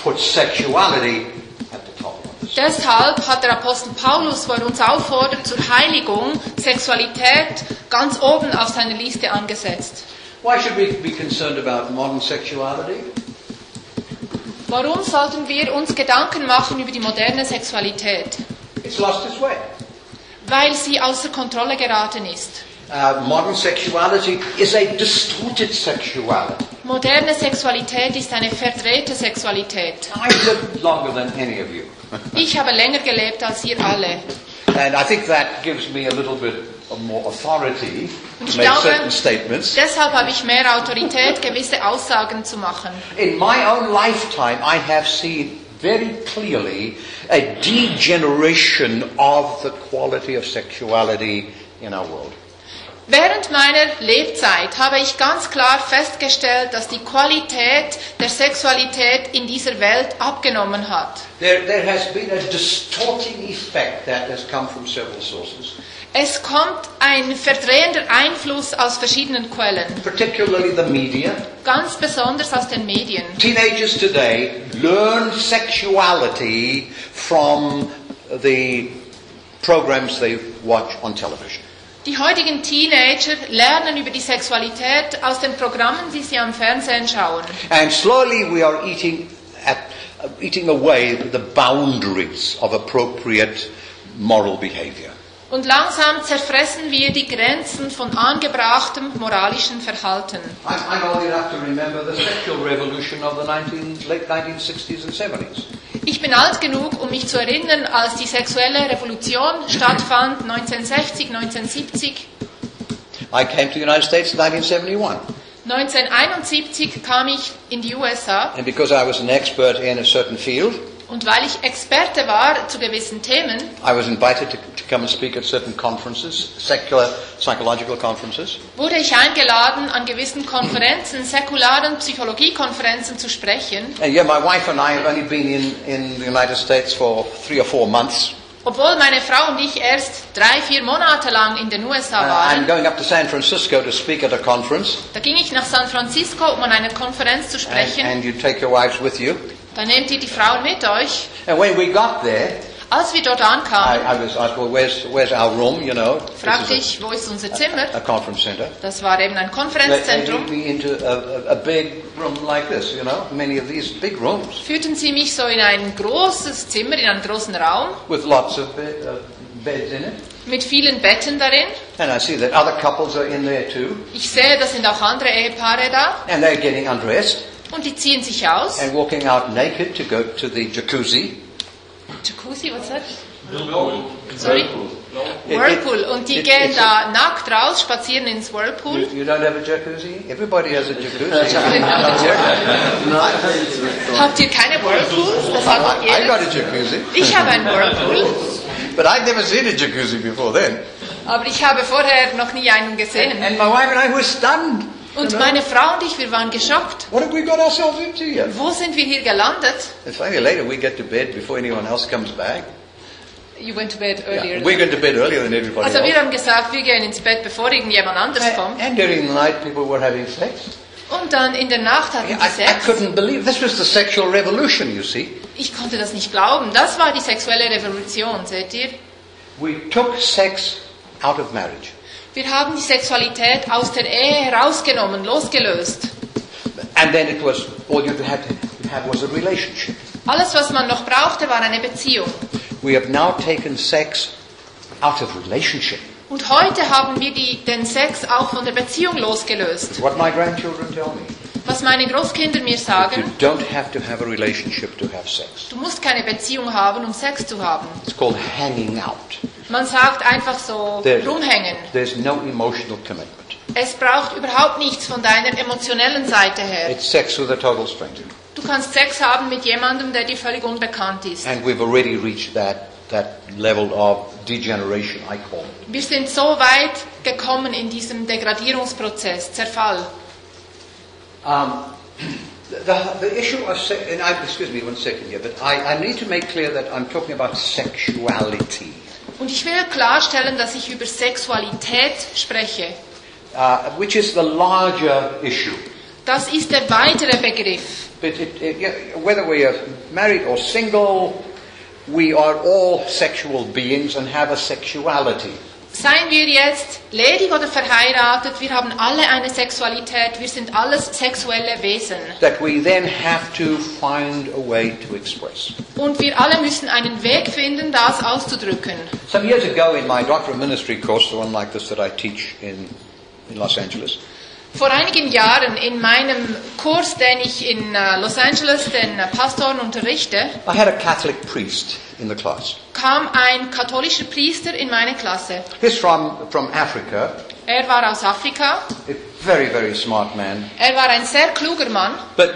Speaker 1: puts sexuality at the top.
Speaker 2: Deshalb hat der Apostel Paulus, wo er uns auffordert zur Heiligung, Sexualität ganz oben auf seiner Liste angesetzt.
Speaker 1: Why should we be concerned about modern sexuality?
Speaker 2: Warum sollten wir uns Gedanken machen über die moderne Sexualität?
Speaker 1: It's lost its way.
Speaker 2: Weil sie außer Kontrolle geraten ist.
Speaker 1: Uh, modern sexuality is a distorted sexuality.
Speaker 2: Moderne Sexualität ist eine verdrehte Sexualität.
Speaker 1: I've lived longer than any of you. (laughs)
Speaker 2: Ich habe länger gelebt als ihr alle.
Speaker 1: And I think that gives me a little bit of more authority to make
Speaker 2: glaube-
Speaker 1: certain statements.
Speaker 2: Deshalb habe ich mehr Autorität, gewisse Aussagen zu machen.
Speaker 1: In my own lifetime, I have seen very clearly a degeneration of the quality of sexuality in our world.
Speaker 2: Während meiner Lebzeit habe ich ganz klar festgestellt, dass die Qualität der Sexualität in dieser Welt abgenommen hat.
Speaker 1: There, there has been a distorting effect that has come from several sources,
Speaker 2: Es kommt ein verdrehender Einfluss aus verschiedenen Quellen,
Speaker 1: particularly the media.
Speaker 2: ganz besonders aus den Medien.
Speaker 1: Teenagers today learn sexuality from the programs they watch on television.
Speaker 2: Die heutigen Teenager lernen über die Sexualität aus den Programmen, die sie am Fernsehen schauen.
Speaker 1: And slowly we are eating, at, eating away the boundaries of appropriate moral behavior.
Speaker 2: Und langsam zerfressen wir die Grenzen von angebrachtem moralischen Verhalten.
Speaker 1: I'm, I'm old enough to remember the sexual revolution of the 19, late 1960s and 70s.
Speaker 2: Ich bin alt genug, um mich zu erinnern, als die sexuelle Revolution stattfand, 1960, 1970.
Speaker 1: I came to the United States in 1971.
Speaker 2: 1971 kam ich in die USA
Speaker 1: And because I was an expert in a certain field,
Speaker 2: und weil ich Experte war zu gewissen Themen,
Speaker 1: I was invited to, to come and speak at certain conferences, secular psychological conferences.
Speaker 2: wurde ich eingeladen, an gewissen Konferenzen, säkularen Psychologiekonferenzen zu sprechen.
Speaker 1: And yeah, my wife and I have only been in, in the United States for three or four months.
Speaker 2: Obwohl meine Frau und ich erst drei, vier Monate lang in den USA waren, da ging ich nach San Francisco, um an einer Konferenz zu
Speaker 1: and,
Speaker 2: sprechen.
Speaker 1: and you take your wives with you.
Speaker 2: Da nehmt ihr die Frauen mit euch.
Speaker 1: And when we got there,
Speaker 2: Als wir dort
Speaker 1: I,
Speaker 2: ankamen,
Speaker 1: I was asked, well, where's, where's our room, you know?
Speaker 2: Fragte ich, wo ist unser Zimmer?
Speaker 1: a, a conference center.
Speaker 2: Das war eben ein Konferenzzentrum.
Speaker 1: lead me into a, a, a big room like this, you know, many of these big rooms
Speaker 2: Führten sie mich so in ein großes Zimmer, in einen großen Raum
Speaker 1: with lots of bed, uh, beds in it.
Speaker 2: mit vielen Betten darin.
Speaker 1: And I see that other couples are in there too,
Speaker 2: Ich sehe, da sind auch andere Ehepaare da
Speaker 1: and they're getting undressed
Speaker 2: und die ziehen sich aus.
Speaker 1: and walking out naked to go to the jacuzzi.
Speaker 2: Jacuzzi, was that? Sorry?
Speaker 1: It- it-
Speaker 2: Whirlpool. Und die
Speaker 1: it-
Speaker 2: gehen da nackt raus, spazieren ins
Speaker 1: You,
Speaker 2: Whirlpool.
Speaker 1: you don't have a jacuzzi? Everybody has a jacuzzi. (laughs)
Speaker 2: Habt ihr keine Whirlpools? Das hat doch
Speaker 1: I, got a jacuzzi,
Speaker 2: Ich habe einen Whirlpool,
Speaker 1: but I'd never seen a jacuzzi before then.
Speaker 2: aber ich habe vorher noch nie einen gesehen.
Speaker 1: And my wife and I were stunned.
Speaker 2: Und meine Frau und ich, wir waren geschockt.
Speaker 1: What have we got ourselves into here?
Speaker 2: Wo sind wir hier gelandet?
Speaker 1: And finally later we get to bed before anyone else comes back.
Speaker 2: You went to bed
Speaker 1: Yeah,
Speaker 2: earlier.
Speaker 1: we get to bed earlier than everybody
Speaker 2: Also wir
Speaker 1: else.
Speaker 2: haben gesagt, wir gehen ins Bett, bevor irgendjemand anders kommt.
Speaker 1: And during the night people were having sex.
Speaker 2: Und dann in der Nacht hatten
Speaker 1: I,
Speaker 2: sie
Speaker 1: I
Speaker 2: Sex.
Speaker 1: couldn't believe this was the sexual revolution, you see.
Speaker 2: Ich konnte das nicht glauben. Das war die sexuelle Revolution, seht ihr?
Speaker 1: We took sex out of marriage.
Speaker 2: Wir haben die Sexualität aus der Ehe herausgenommen, losgelöst.
Speaker 1: And then it was, all you had to have was a relationship.
Speaker 2: Alles, was man noch brauchte, war eine Beziehung.
Speaker 1: We have now taken sex out of relationship.
Speaker 2: Und heute haben wir die, den Sex auch von der Beziehung losgelöst.
Speaker 1: What my grandchildren tell me.
Speaker 2: Was meine Großkinder mir
Speaker 1: You
Speaker 2: sagen,
Speaker 1: don't have to have a relationship to have sex.
Speaker 2: du musst keine Beziehung haben, um Sex zu haben.
Speaker 1: It's called hanging out.
Speaker 2: Man sagt einfach so
Speaker 1: There-
Speaker 2: rumhängen.
Speaker 1: There's no emotional commitment.
Speaker 2: Es braucht überhaupt nichts von deiner emotionellen Seite her.
Speaker 1: It's sex with a total stranger.
Speaker 2: Du kannst Sex haben mit jemandem, der dir völlig unbekannt ist.
Speaker 1: And we've already reached that, that level of degeneration, I call it.
Speaker 2: Wir sind so weit gekommen in diesem Degradierungsprozess, Zerfall.
Speaker 1: Um, the, the issue of sex, and I, excuse me one second here, but I, I need to make clear that I'm talking about sexuality,
Speaker 2: Und ich will klarstellen, dass ich über Sexualität spreche.
Speaker 1: uh, which is the larger issue.
Speaker 2: Das ist der weitere Begriff.
Speaker 1: But it, it, yeah, whether we are married or single, we are all sexual beings and have a sexuality.
Speaker 2: Seien wir jetzt ledig oder verheiratet, wir haben alle eine Sexualität, wir sind alles sexuelle Wesen.
Speaker 1: that we then have to find a way to express.
Speaker 2: Und wir alle müssen einen Weg finden, das auszudrücken.
Speaker 1: Some years ago in my doctoral ministry course, the one like this that I teach in, in Los Angeles,
Speaker 2: Vor einigen Jahren in meinem Kurs, den ich in äh, Los Angeles den äh, Pastoren unterrichte,
Speaker 1: I had a Catholic priest in the class.
Speaker 2: kam ein katholischer Priester in meine Klasse.
Speaker 1: He's from, from Africa,
Speaker 2: Er war aus Afrika,
Speaker 1: a very, very smart man.
Speaker 2: er war ein sehr kluger Mann.
Speaker 1: But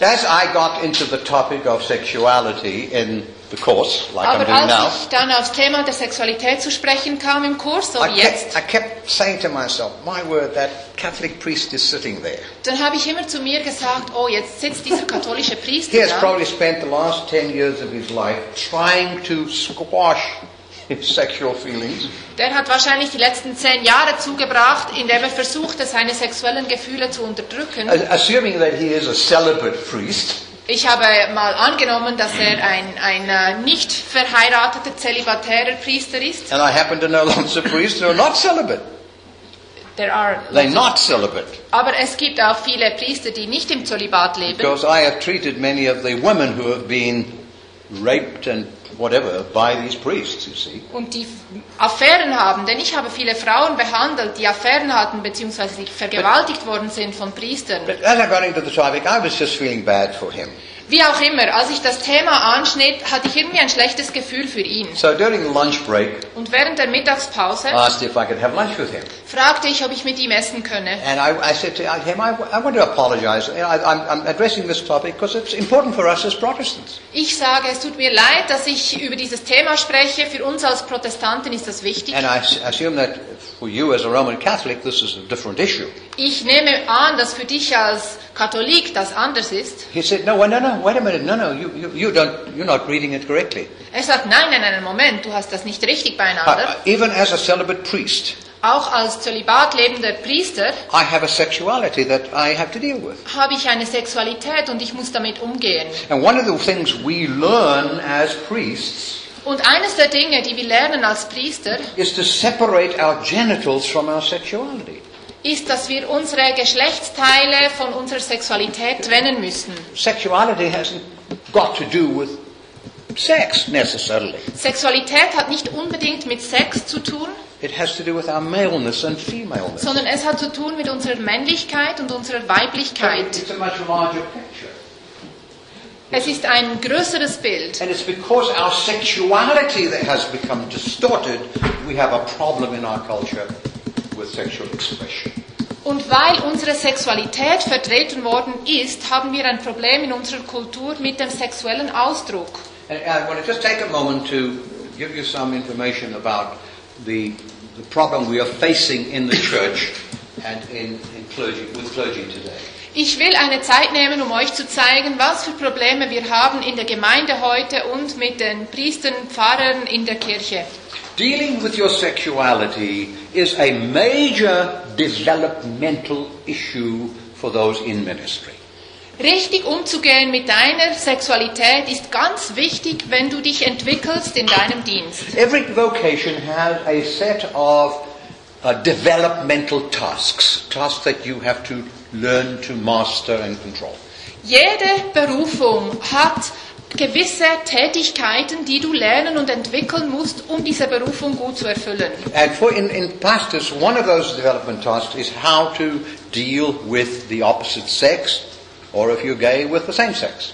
Speaker 1: as I got into the topic of sexuality in the course, like I'm
Speaker 2: Aber
Speaker 1: doing now,
Speaker 2: als ich dann aufs Thema der Sexualität zu sprechen kam im Kurs, so
Speaker 1: I
Speaker 2: wie jetzt,
Speaker 1: kept, I kept saying to myself, my word, that Catholic priest is sitting there.
Speaker 2: dann habe ich immer zu mir gesagt, oh, jetzt sitzt dieser katholische
Speaker 1: He
Speaker 2: Priester
Speaker 1: has
Speaker 2: da.
Speaker 1: probably spent the last 10 years of his life trying to squash his sexual feelings
Speaker 2: Der hat wahrscheinlich die letzten zehn Jahre zugebracht, indem er versuchte, seine sexuellen Gefühle zu unterdrücken.
Speaker 1: As- Assuming that he is a celibate priest,
Speaker 2: Ich habe mal angenommen, dass er ein, ein äh, nicht verheirateter, zelibatärer Priester ist.
Speaker 1: And I happen to know (laughs) lots of priests who are not celibate.
Speaker 2: There are,
Speaker 1: They're not celibate.
Speaker 2: aber es gibt auch viele Priester, die nicht im Zölibat leben.
Speaker 1: Because I have treated many of the women who have been raped and whatever by these priests, you see.
Speaker 2: Und die Affären haben, denn ich habe viele Frauen behandelt, die Affären hatten, beziehungsweise die vergewaltigt worden sind von Priestern.
Speaker 1: But as I got into the topic, I was just feeling bad for him.
Speaker 2: Wie auch immer, als ich das Thema anschnitt, hatte ich irgendwie ein schlechtes Gefühl für ihn.
Speaker 1: So during the lunch break,
Speaker 2: Und während der Mittagspause
Speaker 1: asked if I could have lunch with him.
Speaker 2: fragte ich, ob ich mit ihm essen könne.
Speaker 1: And I, I said to him, I, I want to apologize. I, I'm, I'm addressing this topic because it's important for us as Protestants.
Speaker 2: Ich sage, es tut mir leid, dass ich über dieses Thema spreche. Für uns als Protestanten ist das wichtig.
Speaker 1: And I assume that for you as a Roman Catholic, this is a different issue.
Speaker 2: Ich nehme an, dass für dich als Katholik das anders ist.
Speaker 1: He said, no, no, no, wait a minute, no, no, you, you, you don't, you're not reading it correctly.
Speaker 2: Er sagt, nein, nein, nein, Moment, du hast das nicht richtig
Speaker 1: Uh,
Speaker 2: beieinander.
Speaker 1: even as a celibate priest,
Speaker 2: Auch als Zölibat lebender Priester
Speaker 1: I have a sexuality that I have to deal with.
Speaker 2: habe ich eine Sexualität und ich muss damit umgehen.
Speaker 1: And one of the things we learn as priests
Speaker 2: Und eines der Dinge, die wir lernen als Priester,
Speaker 1: is to separate our genitals from our sexuality.
Speaker 2: Ist, dass wir unsere Geschlechtsteile von unserer Sexualität trennen müssen.
Speaker 1: Sexuality hasn't got to do with sex necessarily.
Speaker 2: Sexualität hat nicht unbedingt mit Sex zu tun,
Speaker 1: It has to do with our maleness and femaleness.
Speaker 2: sondern es hat zu tun mit unserer Männlichkeit und unserer Weiblichkeit.
Speaker 1: It's a much larger picture.
Speaker 2: Es ist ein größeres Bild.
Speaker 1: And it's because our sexuality that has become distorted, we have a problem in our culture with sexual expression.
Speaker 2: Und weil unsere Sexualität vertreten worden ist, haben wir ein Problem in unserer Kultur mit dem sexuellen Ausdruck.
Speaker 1: And uh, I want to just take a moment to give you some information about the, the problem we are facing in the church and in, in clergy, with clergy today.
Speaker 2: Ich will eine Zeit nehmen, um euch zu zeigen, was für Probleme wir haben in der Gemeinde heute und mit den Priestern, Pfarrern in der Kirche.
Speaker 1: Dealing with your sexuality is a major developmental issue for those in ministry.
Speaker 2: Richtig umzugehen mit deiner Sexualität ist ganz wichtig, wenn du dich entwickelst in deinem Dienst.
Speaker 1: Every vocation has a set of uh, developmental tasks, tasks that you have to learn to master and control.
Speaker 2: Jede Berufung hat gewisse Tätigkeiten, die du lernen und entwickeln musst, um diese Berufung gut zu erfüllen.
Speaker 1: And for in, in pastors, one of those development tasks is how to deal with the opposite sex, or if you're gay, with the same sex.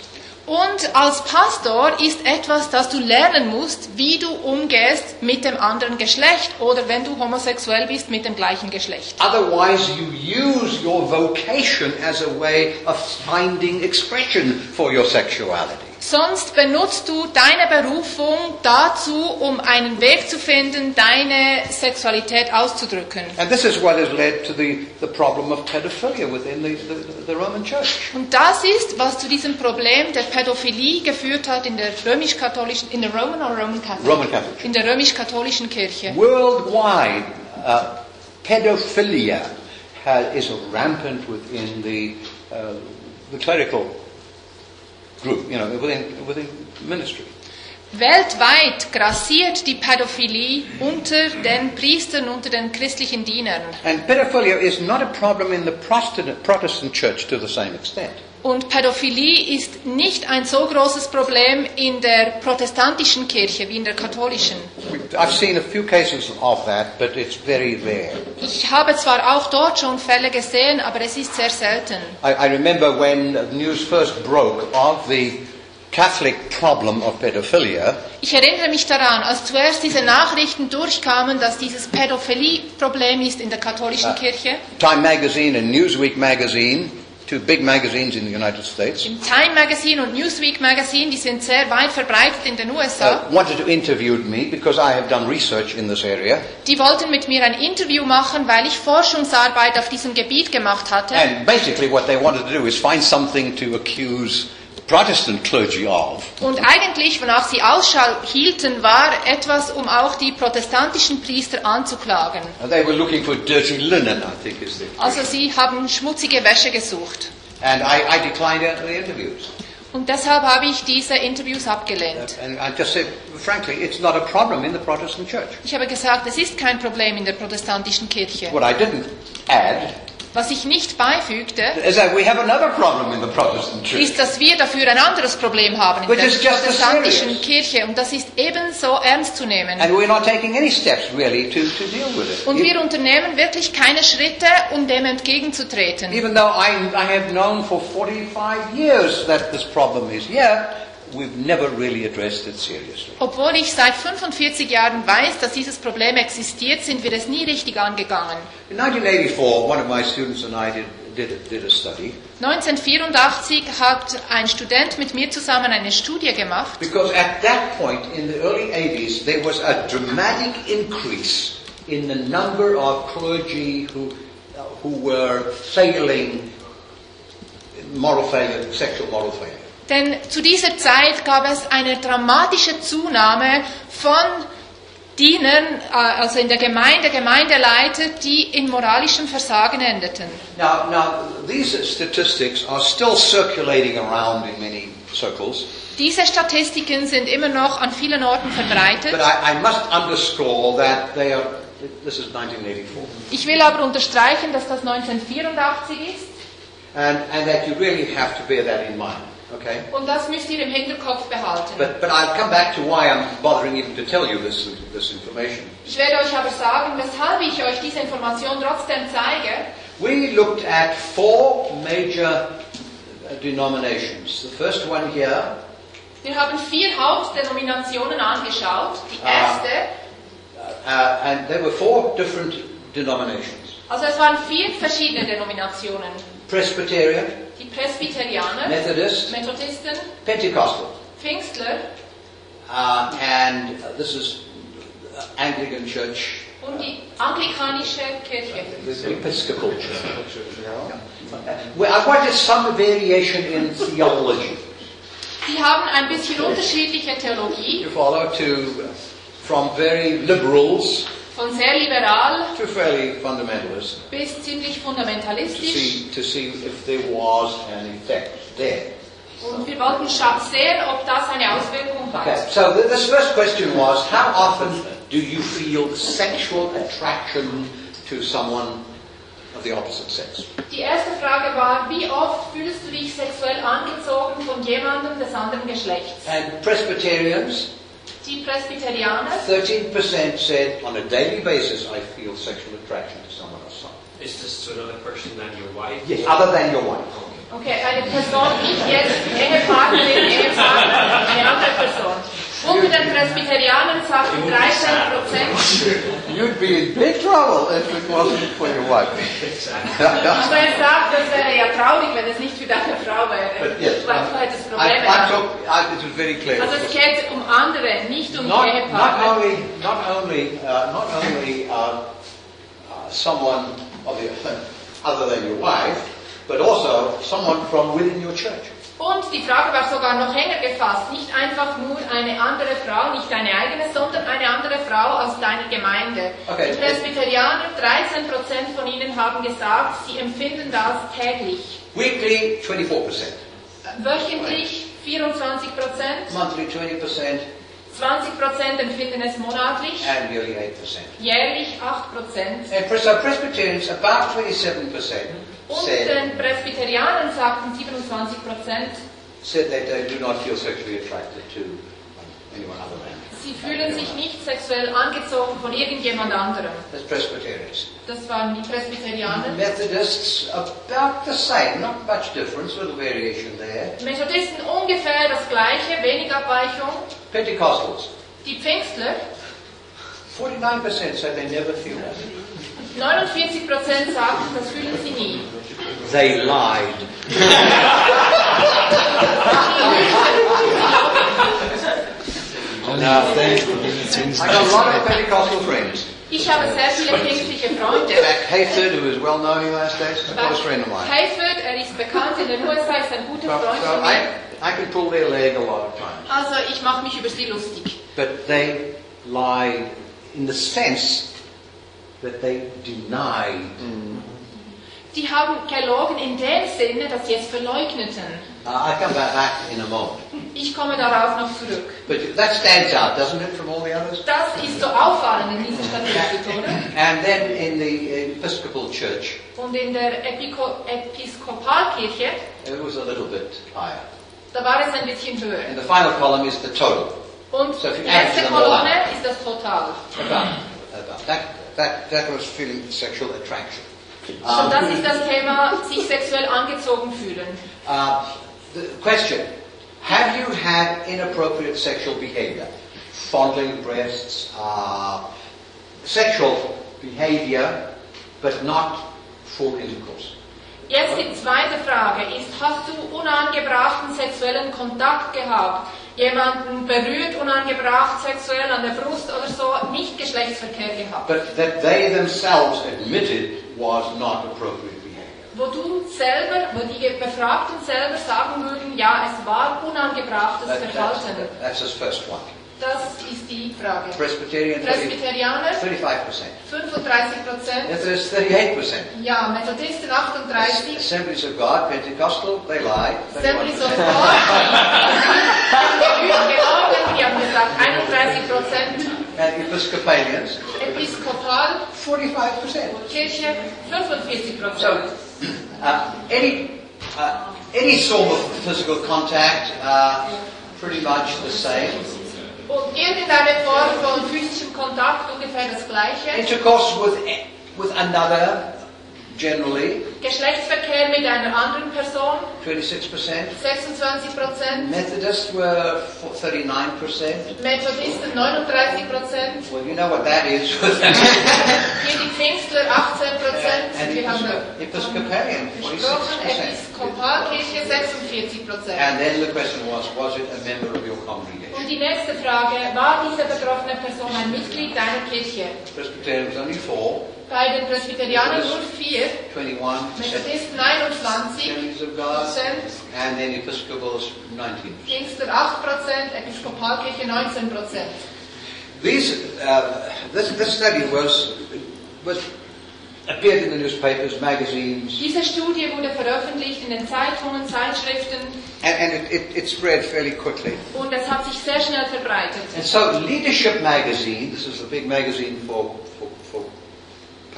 Speaker 2: Und als Pastor ist etwas, das du lernen musst, wie du umgehst mit dem anderen Geschlecht oder wenn du homosexuell bist mit dem gleichen Geschlecht.
Speaker 1: Otherwise, you use your vocation as a way of finding expression for your sexuality.
Speaker 2: Sonst benutzt du deine Berufung dazu, um einen Weg zu finden, deine Sexualität auszudrücken.
Speaker 1: And this is what has led to the, the problem of pedophilia within the, the, the Roman Church.
Speaker 2: Und das ist, was zu diesem Problem der Pädophilie geführt hat in der römisch-katholischen, in der Roman or Roman Catholic?
Speaker 1: Roman Catholic.
Speaker 2: In der römisch-katholischen Kirche.
Speaker 1: Worldwide, uh, pedophilia is rampant within the, uh, the clerical group, you know, within, within ministry.
Speaker 2: Weltweit grassiert die Pädophilie unter den Priestern, unter den christlichen Dienern.
Speaker 1: And pedophilia is not a problem in the Protestant, Protestant church to the same extent.
Speaker 2: Und Pädophilie ist nicht ein so großes Problem in der protestantischen Kirche wie in der katholischen.
Speaker 1: That.
Speaker 2: Ich habe zwar auch dort schon Fälle gesehen, aber es ist sehr selten.
Speaker 1: I, I remember when news first broke of the Catholic problem of pedophilia,
Speaker 2: Ich erinnere mich daran, als zuerst diese Nachrichten durchkamen, dass dieses Pädophilie-Problem ist in der katholischen Kirche.
Speaker 1: Time magazine and Newsweek magazine, two big magazines in the United States,
Speaker 2: Im Time Magazine und Newsweek Magazine, die sind sehr weit verbreitet in den USA.
Speaker 1: uh, wanted to interview me because I have done research in this area.
Speaker 2: Die wollten mit mir ein Interview machen, weil ich Forschungsarbeit auf diesem Gebiet gemacht hatte.
Speaker 1: And basically what they wanted to do is find something to accuse Protestant clergy of.
Speaker 2: Und eigentlich, wonach sie Ausschau hielten, war etwas, um auch die protestantischen Priester anzuklagen.
Speaker 1: And they were looking for dirty linen, I think is the
Speaker 2: Also sie haben schmutzige Wäsche gesucht.
Speaker 1: And I, I declined the interviews.
Speaker 2: Und deshalb habe ich diese Interviews abgelehnt.
Speaker 1: And I just said, frankly, it's not a problem in the Protestant church.
Speaker 2: Ich habe gesagt, es ist kein Problem in der protestantischen Kirche.
Speaker 1: What I didn't add
Speaker 2: Was ich nicht beifügte, ist, dass wir dafür ein anderes Problem haben in
Speaker 1: Which
Speaker 2: der protestantischen. Kirche. Und das ist ebenso ernst zu nehmen.
Speaker 1: Steps really to, to.
Speaker 2: Und wir unternehmen wirklich keine Schritte, um dem entgegenzutreten.
Speaker 1: Even though I, I have known for 45 years that this problem is here, we've never really addressed it seriously.
Speaker 2: Obwohl ich seit 45 Jahren weiß, dass dieses Problem existiert, sind wir es nie richtig angegangen.
Speaker 1: In 1984, one of my students and I did, did, did a study
Speaker 2: 1984 hat ein Student mit mir zusammen eine Studie gemacht,
Speaker 1: because at that point in the early 80s there was a dramatic increase in the number of clergy who, who were failing moral failure, sexual moral failure.
Speaker 2: Denn zu dieser Zeit gab es eine dramatische Zunahme von Dienern, äh, also in der Gemeinde, Gemeindeleiter, die in moralischem Versagen endeten.
Speaker 1: Now, now these statistics are still circulating around in many circles,
Speaker 2: Diese Statistiken sind immer noch an vielen Orten verbreitet.
Speaker 1: but I, I must underscore that they are. This is 1984,
Speaker 2: Ich will aber unterstreichen, dass das 1984 ist
Speaker 1: and and that you really have to bear that in mind. Okay.
Speaker 2: und das müsst ihr im Hinterkopf behalten.
Speaker 1: But but I'll come back to why I'm bothering even to tell you this this information.
Speaker 2: Ich werde euch aber sagen, weshalb ich euch diese Information trotzdem zeige.
Speaker 1: We looked at four major uh, denominations. The first one here
Speaker 2: Wir haben vier Hauptdenominationen angeschaut. Die
Speaker 1: Ah.
Speaker 2: erste,
Speaker 1: Uh, and there were four different denominations
Speaker 2: also es waren vier verschiedene Denominationen.
Speaker 1: Presbyterian,
Speaker 2: Die Presbyterianer,
Speaker 1: Methodist,
Speaker 2: Methodisten,
Speaker 1: Pentecostal.
Speaker 2: Pfingstler
Speaker 1: Uh, and uh, this is uh, Anglican Church,
Speaker 2: und die anglikanische Kirche.
Speaker 1: the Episcopal Church. Well, I wanted some variation in theology.
Speaker 2: Die haben ein bisschen unterschiedliche Theologie,
Speaker 1: You follow to from very liberals
Speaker 2: von sehr liberal
Speaker 1: to fairly fundamentalist
Speaker 2: bis ziemlich
Speaker 1: to
Speaker 2: fundamentalistisch.
Speaker 1: see to see if there was an effect there.
Speaker 2: Und wir wollten sehen, ob das eine Auswirkung
Speaker 1: Okay,
Speaker 2: hat.
Speaker 1: so th- this first question was, how often do you feel sexual attraction to someone of the opposite sex?
Speaker 2: Die erste Frage war, wie oft fühlst du dich sexuell angezogen von jemandem des anderen Geschlechts?
Speaker 1: And Presbyterians,
Speaker 2: Die Presbyterianer,
Speaker 1: 13% said on a daily basis, I feel sexual attraction to someone or some.
Speaker 3: Is this to another person than your wife?
Speaker 1: Yes, other than your wife.
Speaker 2: okay, eine Person, nicht jetzt Ehepartnerin, Ehepartner, eine andere Person. Unter den Presbyterianern sagten 13 Prozent,
Speaker 1: You'd be in big trouble if it wasn't for your wife.
Speaker 2: aber er sagt, das wäre ja traurig, wenn es nicht für deine Frau wäre.
Speaker 1: yes,
Speaker 2: Weil du hättest
Speaker 1: I,
Speaker 2: Probleme.
Speaker 1: I took, I, it was very clear.
Speaker 2: Also es geht um andere, nicht um
Speaker 1: not, not only, not only, uh, not only uh, uh, someone of the, (laughs) other than your wife, but also someone from within your church.
Speaker 2: Und die Frage war sogar noch enger gefasst. Nicht einfach nur eine andere Frau, nicht deine eigene, sondern eine andere Frau aus deiner Gemeinde.
Speaker 1: Okay.
Speaker 2: Die Presbyterianer, 13% von ihnen haben gesagt, sie empfinden das täglich.
Speaker 1: Weekly, 24%.
Speaker 2: Wöchentlich 24%,
Speaker 1: Monthly, 20%.
Speaker 2: 20% empfinden es monatlich,
Speaker 1: Annually, 8%.
Speaker 2: jährlich 8%.
Speaker 1: And so Presbyterians, about 27%
Speaker 2: Und
Speaker 1: said,
Speaker 2: den Presbyterianern sagten 27%,
Speaker 1: said that they do not feel sexually attracted to anyone other than.
Speaker 2: sie fühlen sich nicht sexuell angezogen von irgendjemand anderem.
Speaker 1: That's Presbyterians.
Speaker 2: Das waren die Presbyterianer.
Speaker 1: Methodists, about the same, not much difference, little variation there.
Speaker 2: Methodisten ungefähr das gleiche, wenig Abweichung.
Speaker 1: Pentecostals,
Speaker 2: Die Pfingstler,
Speaker 1: 49% said they never feel that.
Speaker 2: 49% sagten, das fühlen sie nie.
Speaker 1: They lied. Now, I got a lot of Pentecostal friends.
Speaker 2: Ich habe sehr viele pfingstliche Freunde.
Speaker 1: Mac Hayford, who is well known in the United States, a close friend of mine.
Speaker 2: Hayford, er ist bekannt in den USA, ist ein
Speaker 1: So,
Speaker 2: guter Freund
Speaker 1: so
Speaker 2: von
Speaker 1: I,
Speaker 2: mir.
Speaker 1: I can pull their leg a lot of times.
Speaker 2: Also ich mache mich über sie lustig.
Speaker 1: But they lied in the sense that they denied
Speaker 2: Die haben gelogen in dem Sinne, dass sie es verleugneten.
Speaker 1: Uh, I'll come back back in a moment.
Speaker 2: Ich komme darauf noch zurück.
Speaker 1: But that stands out, doesn't it, from all the others?
Speaker 2: Das ist so auffallend in dieser Statistik, oder? (laughs)
Speaker 1: And then in the Episcopal Church,
Speaker 2: Und in der Epiko Episkopalkirche,
Speaker 1: it was a little bit higher.
Speaker 2: da war es ein bisschen höher.
Speaker 1: And the final column is the total.
Speaker 2: Und
Speaker 1: So
Speaker 2: die letzte Kolonne ist das Total.
Speaker 1: About, about. That, that, that was feeling sexual attraction.
Speaker 2: Und
Speaker 1: Um,
Speaker 2: das ist das Thema, sich sexuell angezogen fühlen.
Speaker 1: uh, the question, have you had inappropriate sexual behavior? Fondling breasts, uh, sexual behavior, but not full intercourse.
Speaker 2: Jetzt die zweite Frage ist, hast du unangebrachten sexuellen Kontakt gehabt? Jemanden berührt unangebracht sexuell an der Brust oder so, nicht Geschlechtsverkehr gehabt?
Speaker 1: But that they themselves admitted was not appropriate behavior.
Speaker 2: Wo du selber, wo die Befragten selber sagen würden, ja, es war unangebrachtes
Speaker 1: That- that's,
Speaker 2: Verhalten.
Speaker 1: that's the first one.
Speaker 2: Das ist die Frage.
Speaker 1: Presbyterian, 30,
Speaker 2: Presbyterianer
Speaker 1: 35%.
Speaker 2: 35 Prozent,
Speaker 1: Methodist, 38%.
Speaker 2: ja, Methodisten 38%,
Speaker 1: Assemblies of God, Pentecostal, they lied,
Speaker 2: Assemblies of
Speaker 1: 31%.
Speaker 2: God, (laughs) gelogen, die haben gesagt 31 Prozent,
Speaker 1: And Episcopalians,
Speaker 2: Episkopal,
Speaker 1: 45%.
Speaker 2: Kirche 45
Speaker 1: So, uh, any, uh, any sort of physical contact, uh, pretty much the same.
Speaker 2: Und irgendeine Form von physischem Kontakt, ungefähr das Gleiche.
Speaker 1: Intercourse with, with another, generally,
Speaker 2: Geschlechtsverkehr mit einer anderen Person,
Speaker 1: 26%.
Speaker 2: 26 Prozent.
Speaker 1: Methodists were for 39%.
Speaker 2: Methodisten 39 Prozent.
Speaker 1: Well, you know what that is. (laughs)
Speaker 2: Hier die Pfingstler 18 Prozent.
Speaker 1: and
Speaker 2: Wir haben
Speaker 1: Episcop- Episcopalian,
Speaker 2: gesprochen,
Speaker 1: 46%.
Speaker 2: Episkopalkirche 46 Prozent.
Speaker 1: And then the question was, was it a member of your congregation?
Speaker 2: Und die nächste Frage, war diese betroffene Person ein Mitglied deiner Kirche?
Speaker 1: Presbyterian was only 4,
Speaker 2: Bei den Presbyterianern nur 4,
Speaker 1: 21%.
Speaker 2: Methodisten 21
Speaker 1: Assemblies
Speaker 2: Prozent,
Speaker 1: and then Episcopals 19%.
Speaker 2: Pfingstler 8 Prozent, Episkopalkirche 19 Prozent.
Speaker 1: These, uh, this, this study was, was appeared in the newspapers, magazines,
Speaker 2: Diese Studie wurde veröffentlicht in den Zeitungen, Zeitschriften
Speaker 1: and, and it, it, it spread fairly quickly.
Speaker 2: und es hat sich sehr schnell verbreitet.
Speaker 1: And so, Leadership Magazine, this is a big magazine for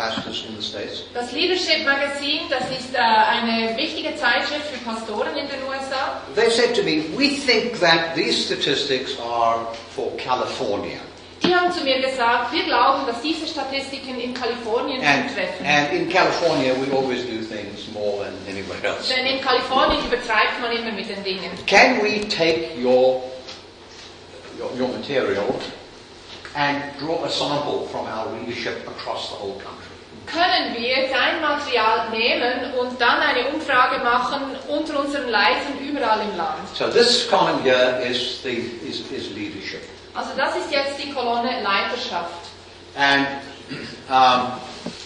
Speaker 1: pastors in the States,
Speaker 2: Das Leadership Magazine, das ist äh, eine wichtige Zeitschrift für Pastoren in den USA.
Speaker 1: they said to me, we think that these statistics are for California.
Speaker 2: Die haben zu mir gesagt, wir glauben, dass diese Statistiken in Kalifornien
Speaker 1: And,
Speaker 2: zutreffen.
Speaker 1: and in California, we always do things more than anywhere else.
Speaker 2: Denn in Kalifornien übertreibt man immer mit den Dingen.
Speaker 1: Can we take your, your, your material and draw a sample from our readership across the whole country?
Speaker 2: Können wir sein Material nehmen und dann eine Umfrage machen unter unseren Leitern überall im Land?
Speaker 1: So this column here is, the, is, is leadership.
Speaker 2: Also das ist jetzt die Kolonne Leiterschaft.
Speaker 1: And um,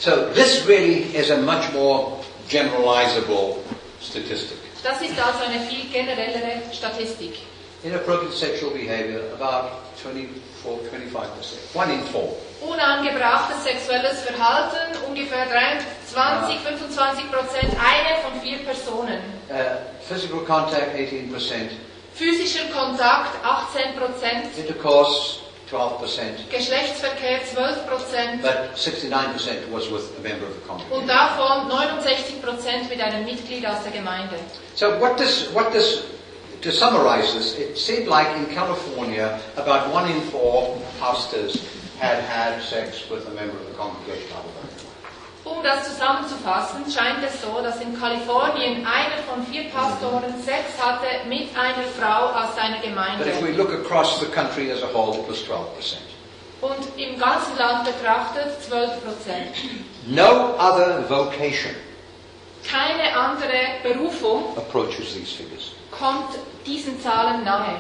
Speaker 1: so this really is a much more generalizable statistic.
Speaker 2: Das ist also eine viel generellere Statistik.
Speaker 1: Inappropriate sexual behavior, about 24, 25%. One in four.
Speaker 2: Unangebrachtes sexuelles Verhalten, ungefähr 23, 25 Prozent, eine von vier Personen.
Speaker 1: Uh, physical contact, 18%.
Speaker 2: Physischer Kontakt, 18 Prozent.
Speaker 1: Intercourse, 12%.
Speaker 2: Geschlechtsverkehr, 12 Prozent.
Speaker 1: But 69% was with a member of the congregation.
Speaker 2: Und davon 69 Prozent mit einem Mitglied aus der Gemeinde.
Speaker 1: So what does, what does, to summarize this, it seemed like in California, about one in four pastors had had sex with a member of the congregation.
Speaker 2: Um das zusammenzufassen, scheint es so, dass in Kalifornien einer von vier Pastoren Sex hatte mit einer Frau aus seiner
Speaker 1: But if we
Speaker 2: Gemeinde.
Speaker 1: look across the country as a whole, it was 12%.
Speaker 2: Und im ganzen Land betrachtet 12 Prozent.
Speaker 1: No other vocation
Speaker 2: Keine andere Berufung
Speaker 1: approaches these figures.
Speaker 2: kommt diesen Zahlen nahe.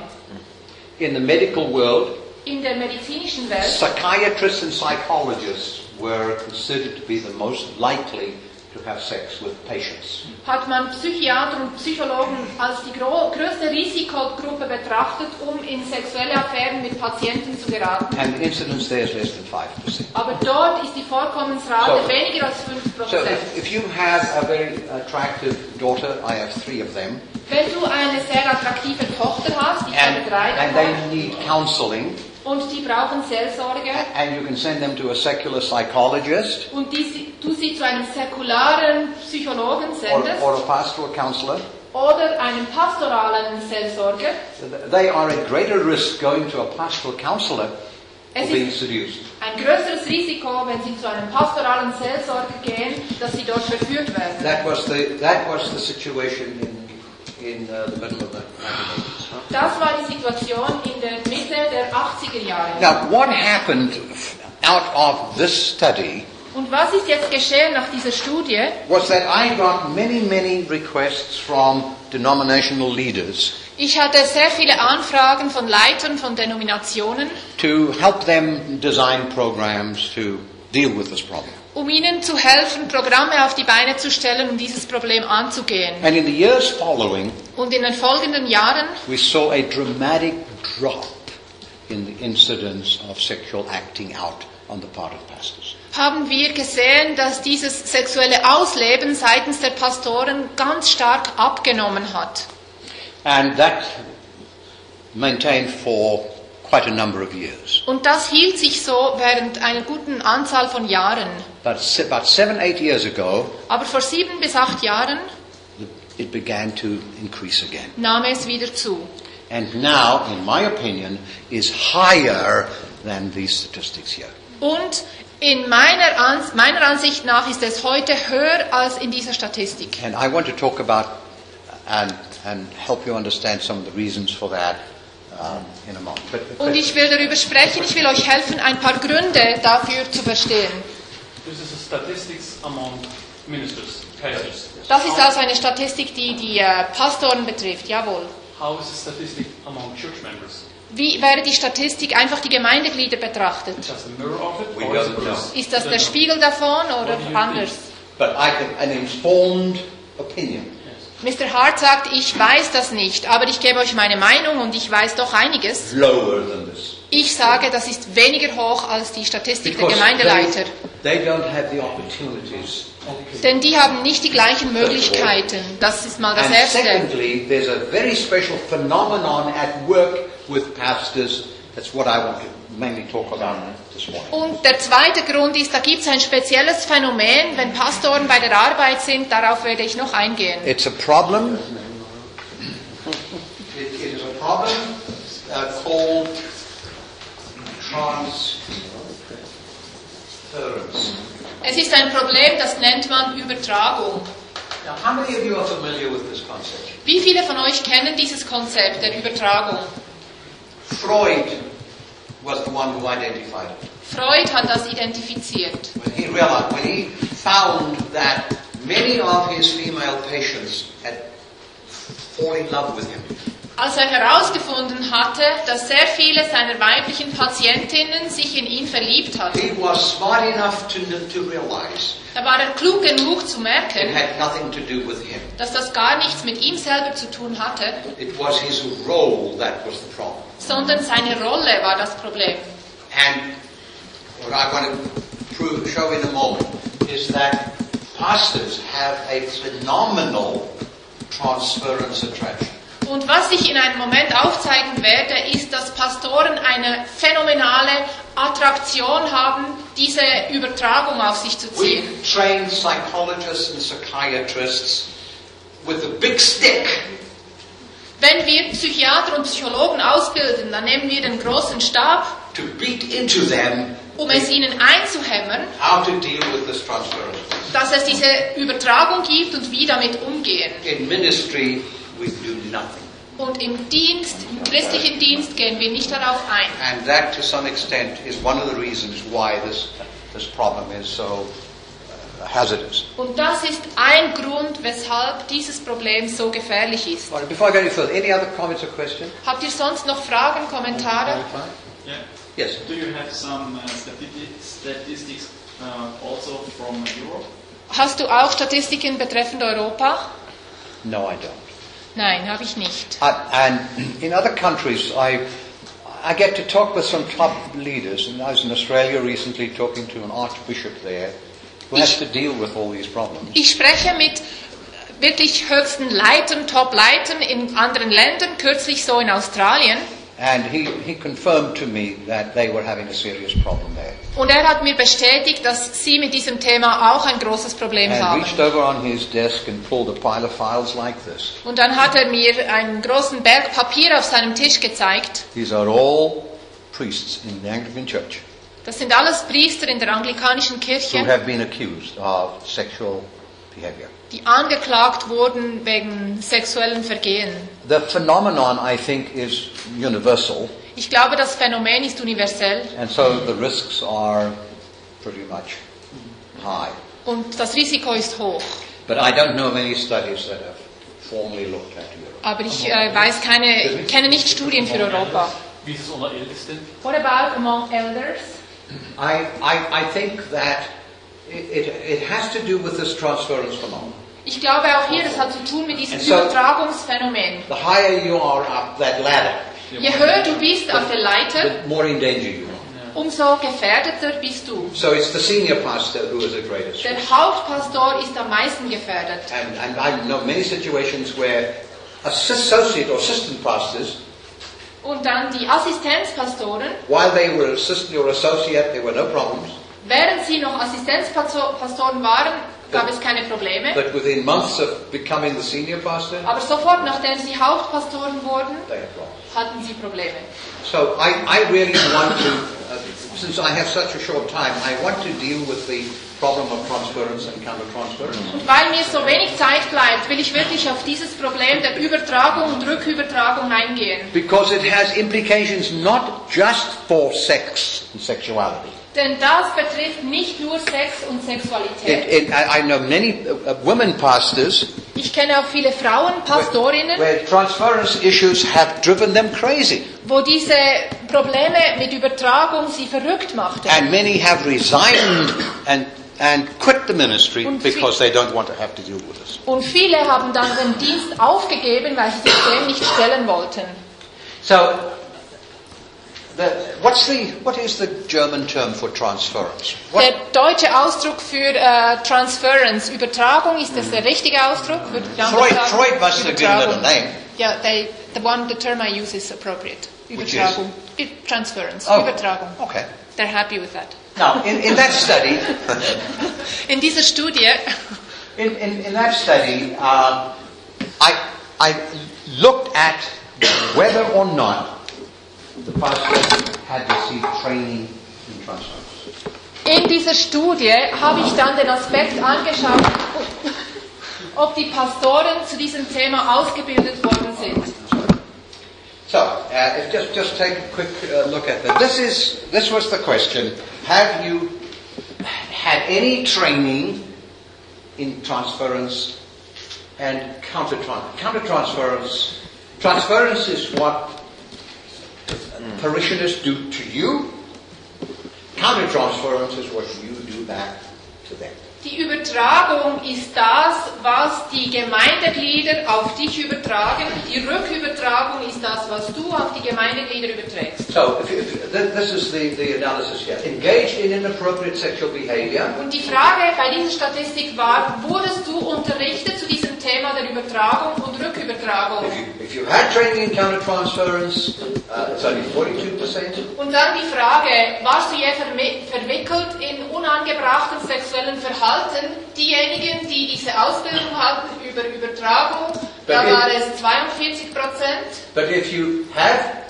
Speaker 1: In the medical world,
Speaker 2: In der medizinischen Welt
Speaker 1: psychiatrists and psychologists were considered to be the most likely to have sex with patients.
Speaker 2: hat man Psychiater und Psychologen als die größte Risikogruppe betrachtet, um in sexuelle Affären mit Patienten zu geraten.
Speaker 1: And the incidence there is less than 5%.
Speaker 2: Aber dort ist die Vorkommensrate
Speaker 1: So-
Speaker 2: weniger als 5%.
Speaker 1: So if, if you have a very attractive daughter, I have three of them,
Speaker 2: Wenn du eine sehr attraktive Tochter hast, ich
Speaker 1: and,
Speaker 2: habe drei
Speaker 1: and
Speaker 2: davon,
Speaker 1: they need counseling,
Speaker 2: und die brauchen Seelsorge,
Speaker 1: and you can send them to a secular psychologist
Speaker 2: und die, du sie zu einem säkularen Psychologen
Speaker 1: or,
Speaker 2: sendest,
Speaker 1: or a pastoral counselor,
Speaker 2: oder einem pastoralen Seelsorger,
Speaker 1: they are at greater risk going to a pastoral counselor or
Speaker 2: Es
Speaker 1: being seduced.
Speaker 2: ein größeres Risiko, wenn sie zu einem pastoralen Seelsorger gehen, dass sie dort verführt werden.
Speaker 1: That was the, that was the situation in, in uh, the middle of the 1980s.
Speaker 2: Das war die Situation in der Mitte der 80er Jahre.
Speaker 1: Now, what happened out of this study
Speaker 2: Und was ist jetzt geschehen nach dieser Studie?
Speaker 1: was that I got many, many requests from denominational leaders
Speaker 2: Ich hatte sehr viele Anfragen von Leitern von Denominationen,
Speaker 1: to help them design programs to deal with this problem.
Speaker 2: Um ihnen zu helfen, Programme auf die Beine zu stellen, um dieses Problem anzugehen.
Speaker 1: And in the years following,
Speaker 2: Und in den folgenden Jahren
Speaker 1: we saw a dramatic drop in the incidence of sexual acting out on the part of pastors.
Speaker 2: haben wir gesehen, dass dieses sexuelle Ausleben seitens der Pastoren ganz stark abgenommen hat.
Speaker 1: And that maintained for quite a number of years.
Speaker 2: Und das hielt sich so während einer guten Anzahl von Jahren.
Speaker 1: But about seven, eight years ago,
Speaker 2: Aber vor sieben bis acht Jahren
Speaker 1: it began to increase again.
Speaker 2: nahm es wieder zu.
Speaker 1: And now, in my opinion, is higher than these statistics here.
Speaker 2: Und in meiner, Ans meiner Ansicht nach ist es heute höher als in dieser Statistik.
Speaker 1: And I want to talk about and, and help you understand some of the reasons for that um, in a moment. But,
Speaker 2: Und
Speaker 1: but
Speaker 2: ich will darüber sprechen, ich will euch helfen, ein paar Gründe dafür zu verstehen.
Speaker 4: Statistics among ministers, pastors.
Speaker 2: Das ist also eine Statistik, die die äh, Pastoren betrifft, jawohl.
Speaker 4: How is the statistic among church members?
Speaker 2: Wie wäre die Statistik einfach die Gemeindeglieder betrachtet?
Speaker 4: It?
Speaker 2: Ist das
Speaker 4: I
Speaker 2: der
Speaker 4: don't know.
Speaker 2: Spiegel davon oder
Speaker 4: you
Speaker 2: anders?
Speaker 1: but I can, an informed opinion.
Speaker 2: Mr. Hart sagt, ich weiß das nicht, aber ich gebe euch meine Meinung und ich weiß doch einiges.
Speaker 1: lower than this.
Speaker 2: Ich sage, das ist weniger hoch als die Statistik der
Speaker 1: Because
Speaker 2: Gemeindeleiter.
Speaker 1: they, they don't have the opportunities.
Speaker 2: Denn die haben nicht die gleichen Möglichkeiten. Das ist mal das
Speaker 1: And
Speaker 2: Erste.
Speaker 1: secondly, there's a very special phenomenon at work with pastors. That's what I want to mainly talk about this morning.
Speaker 2: Und der zweite Grund ist, da gibt es ein spezielles Phänomen, wenn Pastoren bei der Arbeit sind, darauf werde ich noch eingehen.
Speaker 1: It's a problem. It, it is a problem uh, called.
Speaker 2: Es ist ein Problem, das nennt man Übertragung.
Speaker 1: Now, how many of you are familiar with this concept?
Speaker 2: Wie viele von euch kennen dieses Konzept der Übertragung?
Speaker 1: Freud was the one who identified it.
Speaker 2: Freud hat das identifiziert.
Speaker 1: When he realized, when he found that many of his female patients had fallen in love with him,
Speaker 2: Als er herausgefunden hatte, dass sehr viele seiner weiblichen Patientinnen sich in ihn verliebt hatten,
Speaker 1: he was smart enough to, to realize
Speaker 2: da war er klug genug zu
Speaker 1: it
Speaker 2: merken,
Speaker 1: had nothing to do with him.
Speaker 2: dass das gar nichts mit ihm selber zu tun hatte,
Speaker 1: It was his role that was the problem.
Speaker 2: sondern seine Rolle war das Problem.
Speaker 1: And what I want to prove, show in a moment is that pastors have a phenomenal transference attraction.
Speaker 2: Und was ich in einem Moment aufzeigen werde, ist, dass Pastoren eine phänomenale Attraktion haben, diese Übertragung auf sich zu ziehen.
Speaker 1: We've trained psychologists and psychiatrists with a big stick
Speaker 2: Wenn wir Psychiater und Psychologen ausbilden, dann nehmen wir den großen Stab,
Speaker 1: to beat into them
Speaker 2: um es ihnen einzuhämmern,
Speaker 1: how to deal with this transference.
Speaker 2: dass es diese Übertragung gibt und wie damit umgehen.
Speaker 1: In ministry, we do nothing.
Speaker 2: Und im Dienst, im christlichen Dienst gehen wir nicht darauf ein.
Speaker 1: And that, to some extent, is one of the reasons why this, this problem is so uh, hazardous.
Speaker 2: Und das ist ein Grund, weshalb dieses Problem so gefährlich ist.
Speaker 1: Right, before I go any further, any other comments or questions?
Speaker 2: Habt ihr sonst noch Fragen, Kommentare?
Speaker 5: Yeah.
Speaker 1: Yes.
Speaker 5: Do you have some uh, stati- statistics uh, also from Europe?
Speaker 2: Hast du auch Statistiken betreffend Europa?
Speaker 1: No, I don't.
Speaker 2: Nein, habe ich nicht.
Speaker 1: And in other countries, I, I get to talk with some top leaders, and I was in Australia recently talking to an archbishop there who has to deal with all these problems.
Speaker 2: Ich spreche mit wirklich höchsten Leitern, Top-Leitern in anderen Ländern, kürzlich so in Australien.
Speaker 1: And he, he confirmed to me that they were having a serious problem there.
Speaker 2: Und er hat mir bestätigt, dass sie mit diesem Thema auch ein großes Problem
Speaker 1: And
Speaker 2: haben.
Speaker 1: reached over on his desk and pulled a pile of files like this.
Speaker 2: Und dann hat er mir einen großen Berg Papier auf seinem Tisch gezeigt.
Speaker 1: These are all priests in the Anglican Church
Speaker 2: Das sind alles Priester in der anglikanischen
Speaker 1: who have been accused of sexual behavior.
Speaker 2: Die angeklagt wurden wegen sexuellen Vergehen.
Speaker 1: The phenomenon, I think, is universal,
Speaker 2: Ich glaube, das Phänomen ist universell
Speaker 1: and so the risks are pretty much high.
Speaker 2: und das Risiko ist hoch.
Speaker 1: But I don't know of any studies that have formally looked at Europe.
Speaker 2: Aber ich äh, weiß keine, kenne nicht Studien für Europa.
Speaker 4: Wie ist es unter Ältesten?
Speaker 2: What about among elders?
Speaker 1: I, I, I think that it, it, it has to do with this transference phenomenon.
Speaker 2: Ich glaube auch hier, das hat zu tun mit diesem
Speaker 1: And so-
Speaker 2: Übertragungsphänomen.
Speaker 1: The higher you are up that ladder,
Speaker 2: Je höher du bist auf der Leiter,
Speaker 1: the more in danger you are.
Speaker 2: umso gefährdeter bist du.
Speaker 1: So it's the senior pastor who is the greatest
Speaker 2: Der. Hauptpastor ist am meisten gefährdet.
Speaker 1: And, and I know many situations where associate or assistant pastors,
Speaker 2: Und dann die Assistenzpastoren,
Speaker 1: while they were assistant or associate, there were no problems.
Speaker 2: Während sie noch Assistenzpastoren waren, gab es keine Probleme.
Speaker 1: But within months of becoming the senior pastor,
Speaker 2: Aber sofort, nachdem sie Hauptpastoren wurden, hatten sie Probleme.
Speaker 1: So I, I really want to, uh, since I have such a short time, I want to deal with the problem of transference and countertransference.
Speaker 2: Und weil mir so wenig Zeit bleibt, will ich wirklich auf dieses Problem der Übertragung und Rückübertragung eingehen.
Speaker 1: Because it has implications not just for sex and sexuality.
Speaker 2: Denn das betrifft nicht nur Sex und Sexualität.
Speaker 1: It, it, I I know many uh, uh, women pastors
Speaker 2: Ich kenne auch viele Frauen, Pastorinnen,
Speaker 1: where transference issues have driven them crazy.
Speaker 2: wo diese Probleme mit Übertragung sie verrückt machten.
Speaker 1: And many have resigned and, and quit the ministry
Speaker 2: Und
Speaker 1: because they don't want to have to deal with this.
Speaker 2: Und viele haben dann den Dienst aufgegeben, weil sie sich dem nicht stellen wollten.
Speaker 1: So, the, what's the, what is the German term for transference? What,
Speaker 2: Der deutsche Ausdruck für äh, Transference, Übertragung, ist das der richtige Ausdruck? Würde ich
Speaker 1: Freud,
Speaker 2: sagen?
Speaker 1: Freud must have given it a name.
Speaker 2: Ja, they, the one, the term I use is appropriate. Übertragung. Ü- Transference,
Speaker 1: Oh.
Speaker 2: Übertragung.
Speaker 1: Okay.
Speaker 2: They're happy with that.
Speaker 1: Now, in, in that study, (laughs)
Speaker 2: In dieser Studie,
Speaker 1: in, in, in that study, um, I, I looked at whether or not the pastor had received training in transference.
Speaker 2: in dieser Studie habe ich dann den Aspekt angeschaut, ob die Pastoren zu diesem Thema ausgebildet worden sind.
Speaker 1: So, uh, if just just take a quick uh, look at that. This is this was the question: Have you had any training in transference and counter countertransference? Transference is what Mm. parishioners do to you. Countertransference is what you do back to them.
Speaker 2: Die Übertragung ist das, was die Gemeindeglieder auf dich übertragen. Die Rückübertragung ist das, was du auf die Gemeindeglieder überträgst.
Speaker 1: So, if you, if, this is the, the analysis here. Engaged in inappropriate sexual behavior.
Speaker 2: Und die Frage bei dieser Statistik war, wurdest du unterrichtet zu diesem Thema der Übertragung und Rückübertragung?
Speaker 1: If you, if you had training in countertransference, uh, it's only 42%.
Speaker 2: Und dann die Frage, warst du je verwickelt in unangebrachten sexuellen Verhalten? Diejenigen, die diese Ausbildung hatten über Übertragung, da
Speaker 1: Bei-
Speaker 2: war es 42 Prozent.
Speaker 1: But if you have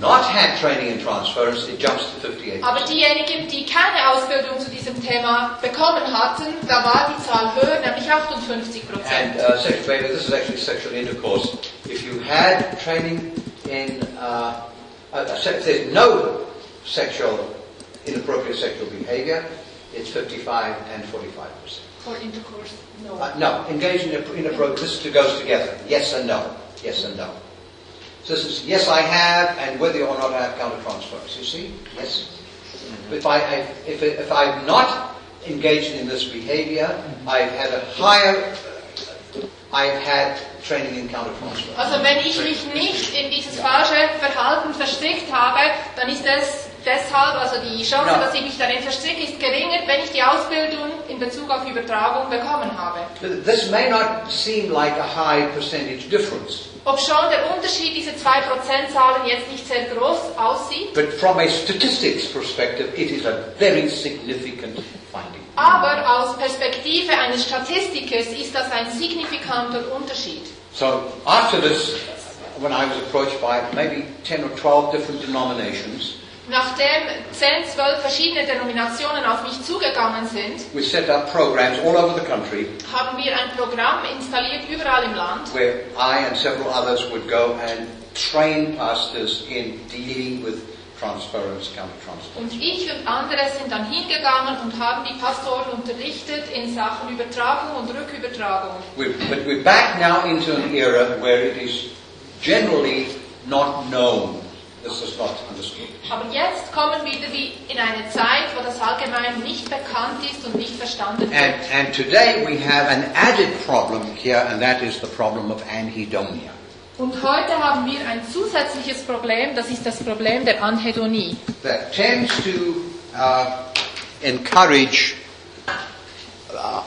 Speaker 1: not had training in transference, it jumps to 58%.
Speaker 2: Aber diejenigen, die keine Ausbildung zu diesem Thema bekommen hatten, da war die Zahl höher, nämlich 58 Prozent.
Speaker 1: And uh, sexual behavior, this is actually sexual intercourse. If you had training in, uh, uh, if there's no sexual, inappropriate sexual behavior, it's 55 and 45%.
Speaker 2: For intercourse, no.
Speaker 1: Uh, no, engage in inappropriate, this two goes together. Yes and no. Yes and no. So this is, yes I have, and whether or not I have countertransference. You see? Yes. If I, I if, if I've not engaged in this behavior. I've had a higher, I've had training in countertransfer.
Speaker 2: Also wenn ich mich nicht in dieses falsche Verhalten verstrickt habe, dann ist es deshalb, also die Chance,
Speaker 1: Ja.
Speaker 2: dass ich mich darin verstricke, ist geringer, wenn ich die Ausbildung in Bezug auf Übertragung bekommen habe.
Speaker 1: This may not seem like a high percentage difference,
Speaker 2: Ob schon der Unterschied, diese zwei Prozentzahlen jetzt nicht sehr groß aussieht,
Speaker 1: but from a statistics perspective, it is a very significant finding.
Speaker 2: aber aus Perspektive eines Statistikers ist das ein signifikanter Unterschied.
Speaker 1: So after this, when I was approached by maybe 10 or 12 different denominations,
Speaker 2: Nachdem 10, 12 verschiedene Denominationen auf mich zugegangen sind,
Speaker 1: we set up programs all over the country
Speaker 2: haben wir ein Programm installiert überall im Land,
Speaker 1: where I and several others would go and train pastors in dealing with transference, countertransfer.
Speaker 2: Und ich und andere sind dann hingegangen und haben die Pastoren unterrichtet in Sachen Übertragung und Rückübertragung.
Speaker 1: We, but we're back now into an era where it is generally not known. This is not understood.
Speaker 2: Aber jetzt kommen wir wieder wie in eine Zeit, wo das allgemein nicht bekannt ist und nicht verstanden
Speaker 1: And,
Speaker 2: wird.
Speaker 1: and today we have an added problem here, and that is the problem of anhedonia.
Speaker 2: Und heute haben wir ein zusätzliches Problem, das ist das Problem der Anhedonie.
Speaker 1: That tends to uh, encourage uh,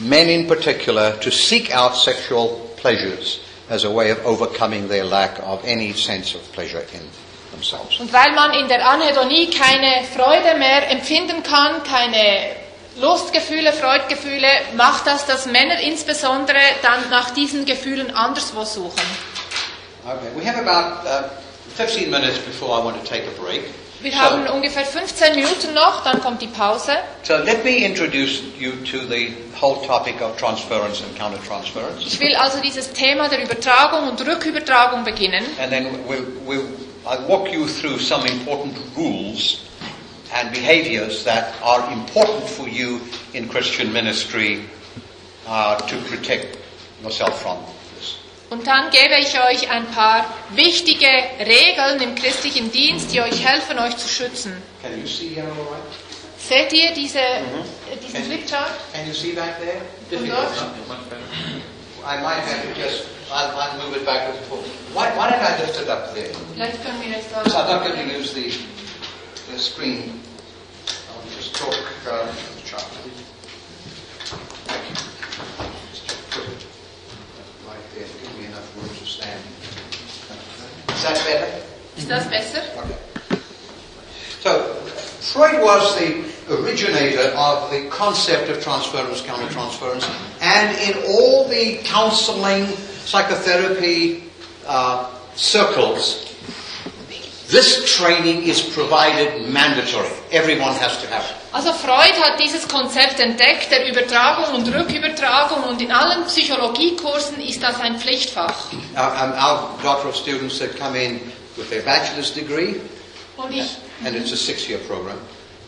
Speaker 1: men in particular to seek out sexual pleasures as a way of overcoming their lack of any sense of pleasure in themselves.
Speaker 2: Und weil man in der Anhedonie keine Freude mehr empfinden kann, keine Lustgefühle, Freudgefühle, macht das, dass Männer insbesondere dann nach diesen Gefühlen anderswo suchen.
Speaker 1: Okay, we have about uh, 15 minutes before I want to take a break.
Speaker 2: Wir
Speaker 1: So-
Speaker 2: haben ungefähr 15 Minuten noch, dann kommt die Pause.
Speaker 1: So let me introduce you to the whole topic of transference and countertransference,
Speaker 2: Ich will also dieses Thema der Übertragung und Rückübertragung beginnen.
Speaker 1: and then we'll, we'll, I'll walk you through some important rules and behaviors that are important for you in Christian ministry uh, to protect yourself from.
Speaker 2: Und dann gebe ich euch ein paar wichtige Regeln im christlichen Dienst, die euch helfen, euch zu schützen.
Speaker 1: Can you see here all right?
Speaker 2: Seht ihr diese, äh, diesen Flipchart?
Speaker 1: Can you see back there? Difficult? I might have to just, I'll, I'll move it backwards and forwards. Why, why don't I lift it up there?
Speaker 2: Vielleicht können wir jetzt
Speaker 1: So I'm not going to use the, the screen. I'll just talk uh, Is that better?
Speaker 2: Ist das besser?
Speaker 1: Okay. So, Freud was the originator of the concept of transference, countertransference, and in all the counseling, psychotherapy uh, circles, this training is provided mandatory. Everyone has to have it.
Speaker 2: Also Freud hat dieses Konzept entdeckt, der Übertragung und Rückübertragung und in allen Psychologiekursen ist das ein Pflichtfach.
Speaker 1: Our, um, our doctoral students that come in with their bachelor's degree,
Speaker 2: Und ich,
Speaker 1: and it's a six-year program,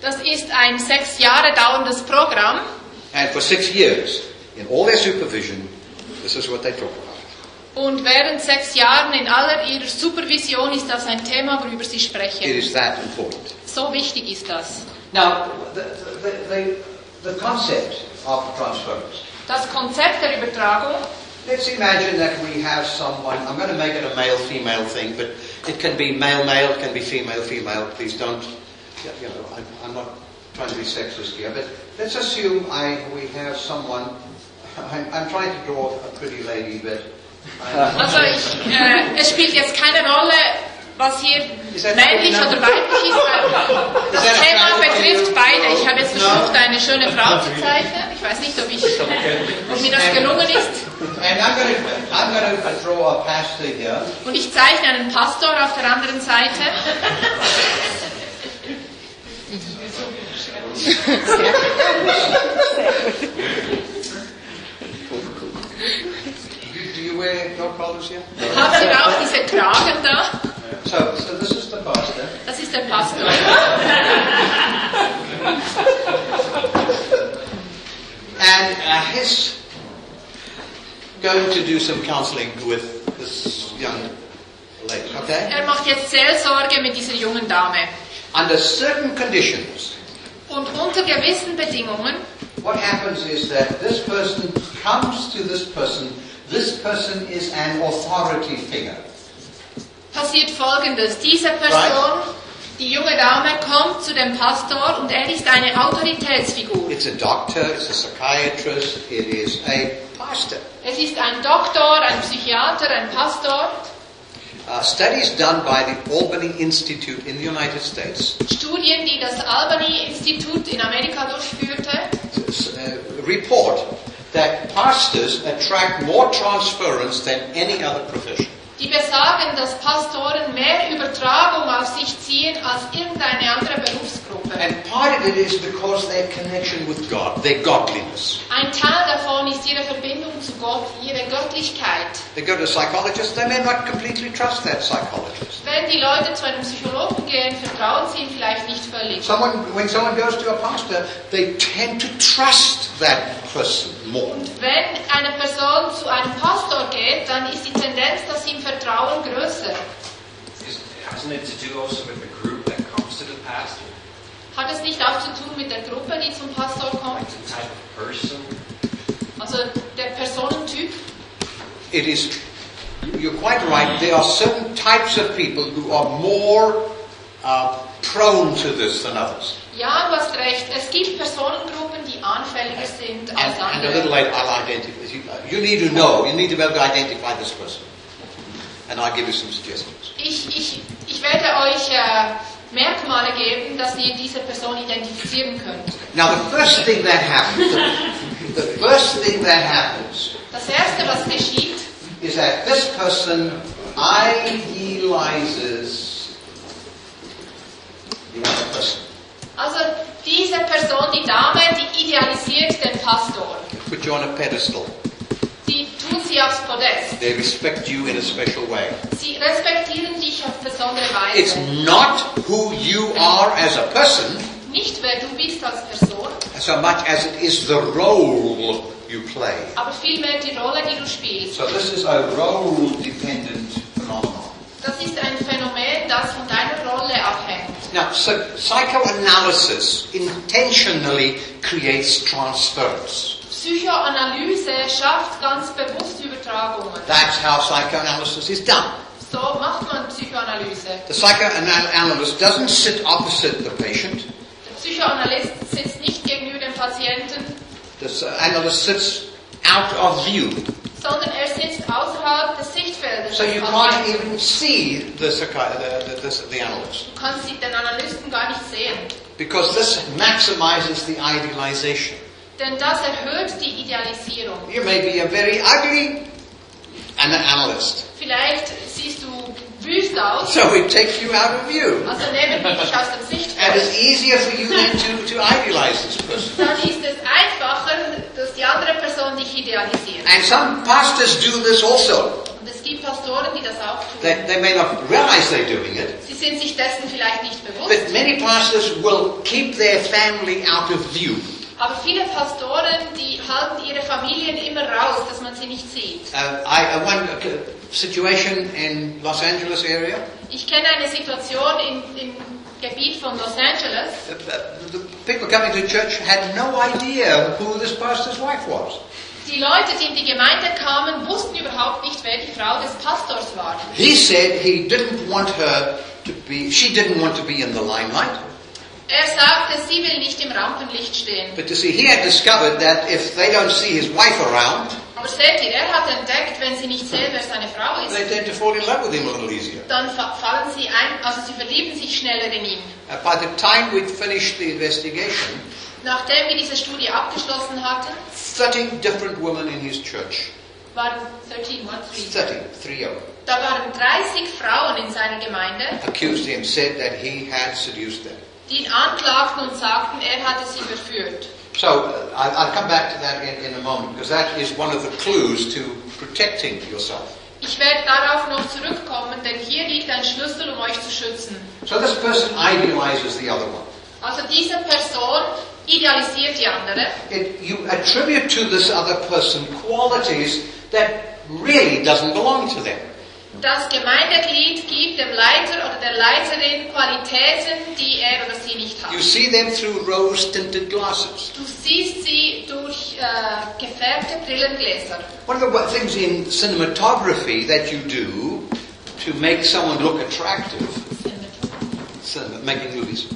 Speaker 2: das ist ein sechs Jahre dauerndes Programm
Speaker 1: and for six years, in all their supervision, this is what they talk about.
Speaker 2: Und während sechs Jahren in aller ihrer Supervision ist das ein Thema, worüber sie
Speaker 1: It
Speaker 2: sprechen.
Speaker 1: is that important.
Speaker 2: So wichtig ist das.
Speaker 1: Now, the, the, the, the concept of transference.
Speaker 2: Das Konzept der Übertragung,
Speaker 1: Let's imagine that we have someone, I'm going to make it a male-female thing, but it can be male-male, it can be female-female. Please don't, you know, I'm, I'm not trying to be sexist here, but let's assume I, we have someone, (laughs) I'm, I'm trying to draw a pretty lady, but
Speaker 2: also ich, äh, es spielt jetzt keine Rolle, was hier männlich
Speaker 1: good
Speaker 2: oder weiblich ist. weil Das Thema
Speaker 1: to
Speaker 2: betrifft beide. Ich habe jetzt versucht, eine schöne Frau zu zeichnen. Ich weiß nicht, ob, ich, ob mir das gelungen ist.
Speaker 1: and I'm going to, I'm going to draw a pastor here.
Speaker 2: Und ich zeichne einen Pastor auf der anderen Seite.
Speaker 1: Do, (laughs) do you wear dog collars here?
Speaker 2: Habt ihr auch diese Kragen da?
Speaker 1: So, so this is the pastor.
Speaker 2: Das ist der Pastor. (laughs)
Speaker 1: And uh, he's going to do some counseling with this young lady, okay?
Speaker 2: Er macht jetzt Seelsorge mit dieser jungen Dame.
Speaker 1: Under certain conditions,
Speaker 2: Und unter gewissen Bedingungen
Speaker 1: what happens is that this person comes to this person. This person is an authority figure.
Speaker 2: passiert Folgendes. Diese Person, die junge Dame, kommt zu dem Pastor und er ist eine Autoritätsfigur.
Speaker 1: It's a doctor, it's a psychiatrist, it is a pastor.
Speaker 2: Es ist ein Doktor, ein Psychiater, ein Pastor.
Speaker 1: Uh, studies done by the Albany Institute in the United States
Speaker 2: Studien, die das Albany-Institut in Amerika durchführte,
Speaker 1: uh, report that pastors attract more transference than any other profession.
Speaker 2: die besagen, dass Pastoren mehr Übertragung auf sich ziehen als irgendeine andere Berufsgruppe.
Speaker 1: And part of it is because their connection with God, their godliness.
Speaker 2: Ein Teil davon ist ihre Verbindung zu Gott, ihre Göttlichkeit.
Speaker 1: They go to a psychologist, they may not completely trust that psychologist.
Speaker 2: Wenn die Leute zu einem Psychologen gehen, vertrauen sie ihm vielleicht nicht völlig.
Speaker 1: Someone, when someone goes to a pastor, they tend to trust that person more.
Speaker 2: Wenn eine Person zu einem Pastor geht, dann ist die Tendenz, dass sie ihm vertrauen, größer.
Speaker 3: Is, hasn't it to do also with the group that comes to the pastor?
Speaker 2: Hat es nicht auch zu tun mit der Gruppe, die zum Pastor kommt?
Speaker 3: Like the type of person?
Speaker 2: Also der Personentyp?
Speaker 1: It is, you're quite right, there are certain types of people who are more uh, prone to this than others.
Speaker 2: Ja, du hast recht. Es gibt Personengruppen, die anfälliger sind als
Speaker 1: And, and a little
Speaker 2: andere.
Speaker 1: later, I'll identify. You, you need to know, you need to be able to identify this person. And I'll give you some suggestions.
Speaker 2: Ich, ich, ich werde euch äh, Merkmale geben, dass ihr diese Person identifizieren könnt.
Speaker 1: Now, the first thing that happens, the, the first thing that happens
Speaker 2: Das Erste, was geschieht,
Speaker 1: is that this person idealizes.
Speaker 2: Also diese Person, die Dame, die idealisiert den Pastor.
Speaker 1: Put you on a pedestal.
Speaker 2: Sie tun sie aufs Podest.
Speaker 1: They respect you in a special way.
Speaker 2: Sie respektieren dich auf besondere
Speaker 1: It's
Speaker 2: Weise.
Speaker 1: not who you are as a person
Speaker 2: Nicht wer du bist als Person,
Speaker 1: so much as it is the role you play.
Speaker 2: aber vielmehr die Rolle, die du spielst.
Speaker 1: So this is a role-dependent phenomenon.
Speaker 2: Das ist ein Phänomen, das von deiner Rolle abhängt.
Speaker 1: Now, so psychoanalysis intentionally creates transference.
Speaker 2: Psychoanalyse schafft ganz bewusst Übertragungen.
Speaker 1: That's how psychoanalysis is done.
Speaker 2: So macht man Psychoanalyse.
Speaker 1: The psychoanalyst doesn't sit opposite the patient.
Speaker 2: Der Psychoanalyst sitzt nicht gegenüber dem Patienten,
Speaker 1: The analyst sits out of view.
Speaker 2: sondern er sitzt außerhalb des Sichtfeldes
Speaker 1: So you can't even see the, the, the, the, the analyst.
Speaker 2: Du kannst den Analysten gar nicht sehen.
Speaker 1: Because this maximizes the idealization.
Speaker 2: Denn das erhöht die Idealisierung.
Speaker 1: You may be a very ugly an analyst.
Speaker 2: Vielleicht siehst du wüst aus,
Speaker 1: So it takes you out of view.
Speaker 2: also nehmen wir dich aus dem
Speaker 1: And it's easier for you to, to idealize this person.
Speaker 2: Dann ist es einfacher, die andere Person dich idealisiert.
Speaker 1: And some pastors do this also.
Speaker 2: Und es gibt Pastoren, die das auch
Speaker 1: They,
Speaker 2: tun.
Speaker 1: they may not realize they're doing it,
Speaker 2: Sie sind sich dessen vielleicht nicht bewusst.
Speaker 1: but many pastors will keep their family out of view.
Speaker 2: Aber viele Pastoren, die halten ihre Familien immer raus, dass man sie nicht sieht.
Speaker 1: Uh, I, I one uh, situation in Los Angeles area.
Speaker 2: Ich kenne eine Situation in, im Gebiet von Los Angeles.
Speaker 1: uh, uh, The people coming to church had no idea who this pastor's wife was.
Speaker 2: Die Leute, die in die Gemeinde kamen, wussten überhaupt nicht, wer die Frau des Pastors war.
Speaker 1: He said he didn't want her to be, she didn't want to be in the limelight.
Speaker 2: Er sagte, sie will nicht im Rampenlicht stehen.
Speaker 1: But you see, he had discovered that if they don't see his wife around,
Speaker 2: Aber seht ihr, er hat entdeckt, wenn sie nicht sehen, wer seine Frau
Speaker 1: they
Speaker 2: ist,
Speaker 1: tend to fall in love with him a little easier.
Speaker 2: dann fa- fallen sie ein, also sie verlieben sich schneller in ihn.
Speaker 1: Uh, by the time we'd finished the investigation,
Speaker 2: Nachdem wir diese Studie abgeschlossen hatten,
Speaker 1: 30 different women in his church,
Speaker 2: waren 13, what, three?
Speaker 1: 30, 30,
Speaker 2: Da waren 30 Frauen in seiner Gemeinde,
Speaker 1: accused him, said that he had seduced them.
Speaker 2: die ihn anklagten und sagten, er hatte sie verführt.
Speaker 1: So uh, I- I'll come back to that in, in a moment because that is one of the clues to protecting yourself.
Speaker 2: Ich werde darauf noch zurückkommen, denn hier liegt ein Schlüssel, um euch zu schützen.
Speaker 1: So this person idealizes the other one.
Speaker 2: Also diese Person idealisiert die andere.
Speaker 1: It, you attribute to this other person qualities that really doesn't belong to them.
Speaker 2: Das Gemeindeglied gibt dem Leiter oder der Leiterin Qualitäten, die er oder sie nicht hat.
Speaker 1: You see them through rose-tinted glasses.
Speaker 2: Du siehst sie durch äh, gefärbte Brillengläser.
Speaker 1: One of the things in cinematography that you do to make someone look attractive, cinema, making movies,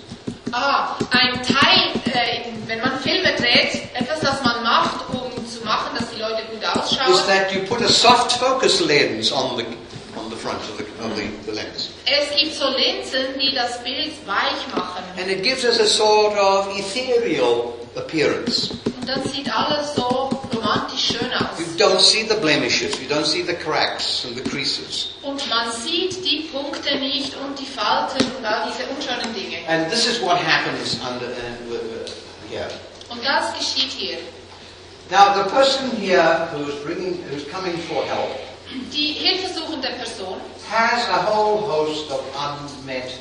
Speaker 2: Ah, ein Teil, äh, wenn man Filme dreht, etwas, das man macht, um zu machen, dass die Leute gut
Speaker 1: is
Speaker 2: ausschauen.
Speaker 1: that you put a soft focus lens on the front of the, of the, the lens,
Speaker 2: Es gibt so Linsen, die das Bild weich machen.
Speaker 1: and it gives us a sort of ethereal appearance.
Speaker 2: Und dann sieht alles so romantisch schön
Speaker 1: You
Speaker 2: aus.
Speaker 1: don't see the blemishes, you don't see the cracks and the creases.
Speaker 2: Und man sieht die Punkte nicht und die Falten und all diese unschönen Dinge.
Speaker 1: And this is what happens under uh, here.
Speaker 2: Und das geschieht hier.
Speaker 1: Now, the person here who's bringing, who's coming for help,
Speaker 2: Die hilfesuchende Person
Speaker 1: has a whole host of unmet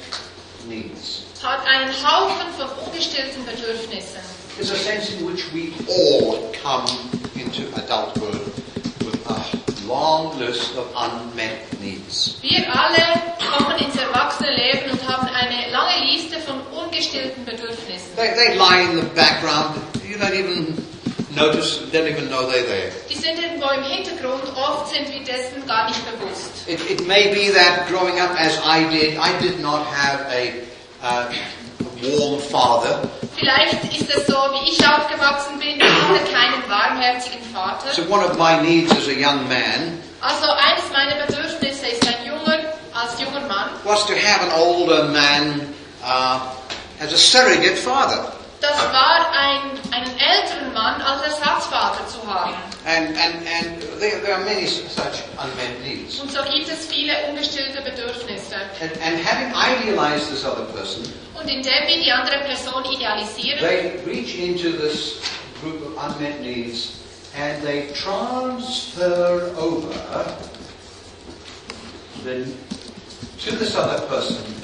Speaker 1: needs.
Speaker 2: hat einen Haufen von ungestillten Bedürfnissen.
Speaker 1: There's a sense in which we all come into adulthood with a long list of unmet needs.
Speaker 2: Wir alle kommen ins Erwachsenenleben und haben eine lange Liste von ungestillten Bedürfnissen.
Speaker 1: They, they lie in the background. You don't even notice, don't even know they're there.
Speaker 2: Die sind irgendwo im Hintergrund, oft sind wir dessen gar nicht bewusst.
Speaker 1: It, it may be that growing up as I did, I did not have a, uh, warm father.
Speaker 2: Vielleicht ist es so, wie ich aufgewachsen bin, ich hatte keinen warmherzigen Vater.
Speaker 1: So one of my needs as a young man
Speaker 2: Also eines meiner Bedürfnisse ist ein junger, als junger Mann,
Speaker 1: was to have an older man uh, as a surrogate father.
Speaker 2: Das war ein, einen älteren Mann als Ersatzvater zu haben.
Speaker 1: And, and, and there, there are many such unmet needs.
Speaker 2: Und so gibt es viele ungestillte Bedürfnisse.
Speaker 1: And, and having idealized this other person,
Speaker 2: Und indem wir die andere Person idealisieren,
Speaker 1: they reach into this group of unmet needs and they transfer over the, to this other person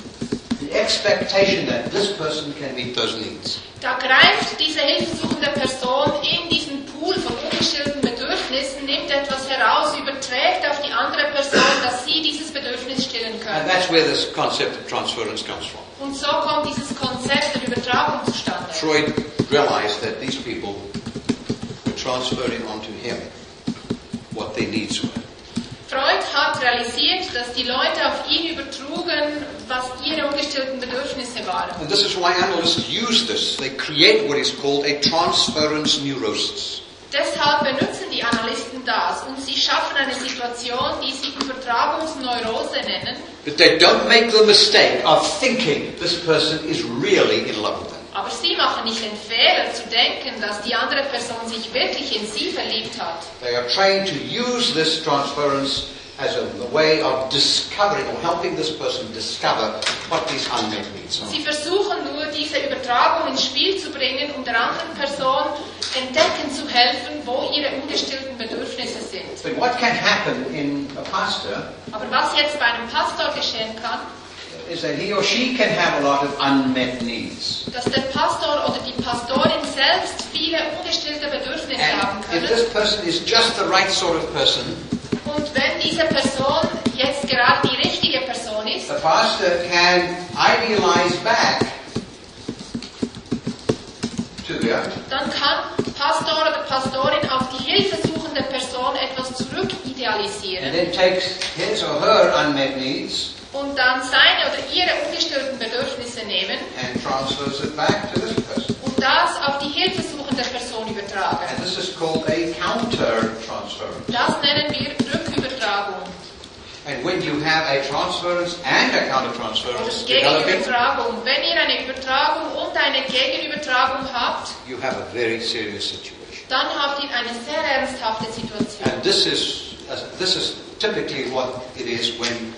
Speaker 1: the expectation that this person can meet those needs.
Speaker 2: da greift diese hilfesuchende Person in diesen Pool von ungestillten Bedürfnissen, nimmt etwas heraus, überträgt auf die andere Person, dass sie dieses Bedürfnis stillen
Speaker 1: And
Speaker 2: können.
Speaker 1: that's where this concept of transference comes from.
Speaker 2: Und so kommt dieses Konzept der Übertragung zustande.
Speaker 1: Freud realized that these people were transferring onto him what their needs were.
Speaker 2: Freud hat realisiert, dass die Leute auf ihn übertrugen, was ihre ungestillten Bedürfnisse waren.
Speaker 1: And this is why analysts use this. They create what is called a transference neurosis.
Speaker 2: Deshalb benutzen die Analysten das und sie schaffen eine Situation, die sie Übertragungsneurose nennen.
Speaker 1: But they don't make the mistake of thinking this person is really in love with them.
Speaker 2: Aber sie machen nicht den Fehler zu denken, dass die andere Person sich wirklich in sie verliebt hat.
Speaker 1: They are trained to use this transference as a, a way of discovering or helping this person discover what these unmet needs are.
Speaker 2: Sie versuchen nur, diese Übertragung ins Spiel zu bringen, um der anderen Person entdecken zu helfen, wo ihre ungestillten Bedürfnisse sind.
Speaker 1: But what can happen in a pastor
Speaker 2: Aber was jetzt bei einem Pastor geschehen kann,
Speaker 1: is that he or she can have a lot of unmet needs.
Speaker 2: dass der Pastor oder die Pastorin selbst viele ungestillte Bedürfnisse haben
Speaker 1: And if this person is just the right sort of person,
Speaker 2: Und wenn diese Person jetzt gerade die richtige Person ist,
Speaker 1: the pastor can idealize back to the other.
Speaker 2: dann kann Pastor oder Pastorin auf die hilfesuchende Person etwas zurück
Speaker 1: and
Speaker 2: idealisieren
Speaker 1: then takes his or her unmet needs
Speaker 2: und dann seine oder ihre ungestillten Bedürfnisse nehmen
Speaker 1: and transfers it back to this person.
Speaker 2: und das auf die hilfesuchende Person übertragen.
Speaker 1: And this is called a counter transference.
Speaker 2: Das nennen wir Rückübertragung
Speaker 1: And when you have a transference and a counter
Speaker 2: oder
Speaker 1: transference developing.
Speaker 2: Wenn ihr eine Übertragung und eine Gegenübertragung habt,
Speaker 1: you have a very serious situation.
Speaker 2: dann habt ihr eine sehr ernsthafte Situation.
Speaker 1: And this is this is typically what it is when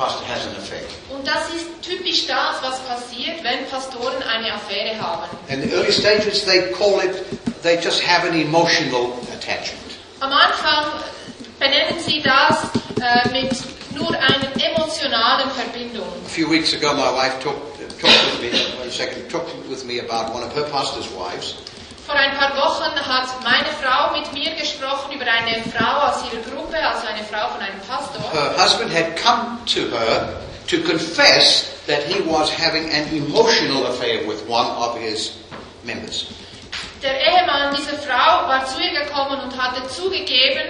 Speaker 1: pastor has an affair.
Speaker 2: Und das ist typisch das, was passiert, wenn Pastoren eine Affäre haben.
Speaker 1: In the early stages, they call it they just have an emotional attachment.
Speaker 2: Am Anfang benennen sie das äh, mit nur einer emotionalen Verbindung.
Speaker 1: A few weeks ago, my wife talked, talked with me. (coughs) One second, talked with me about one of her pastor's wives,
Speaker 2: Vor ein paar Wochen hat meine Frau mit mir gesprochen über eine Frau aus ihrer Gruppe, also eine Frau von einem Pastor.
Speaker 1: Her husband had come to her to confess that he was having an emotional affair with one of his members.
Speaker 2: Der Ehemann dieser Frau war zu ihr gekommen und hatte zugegeben,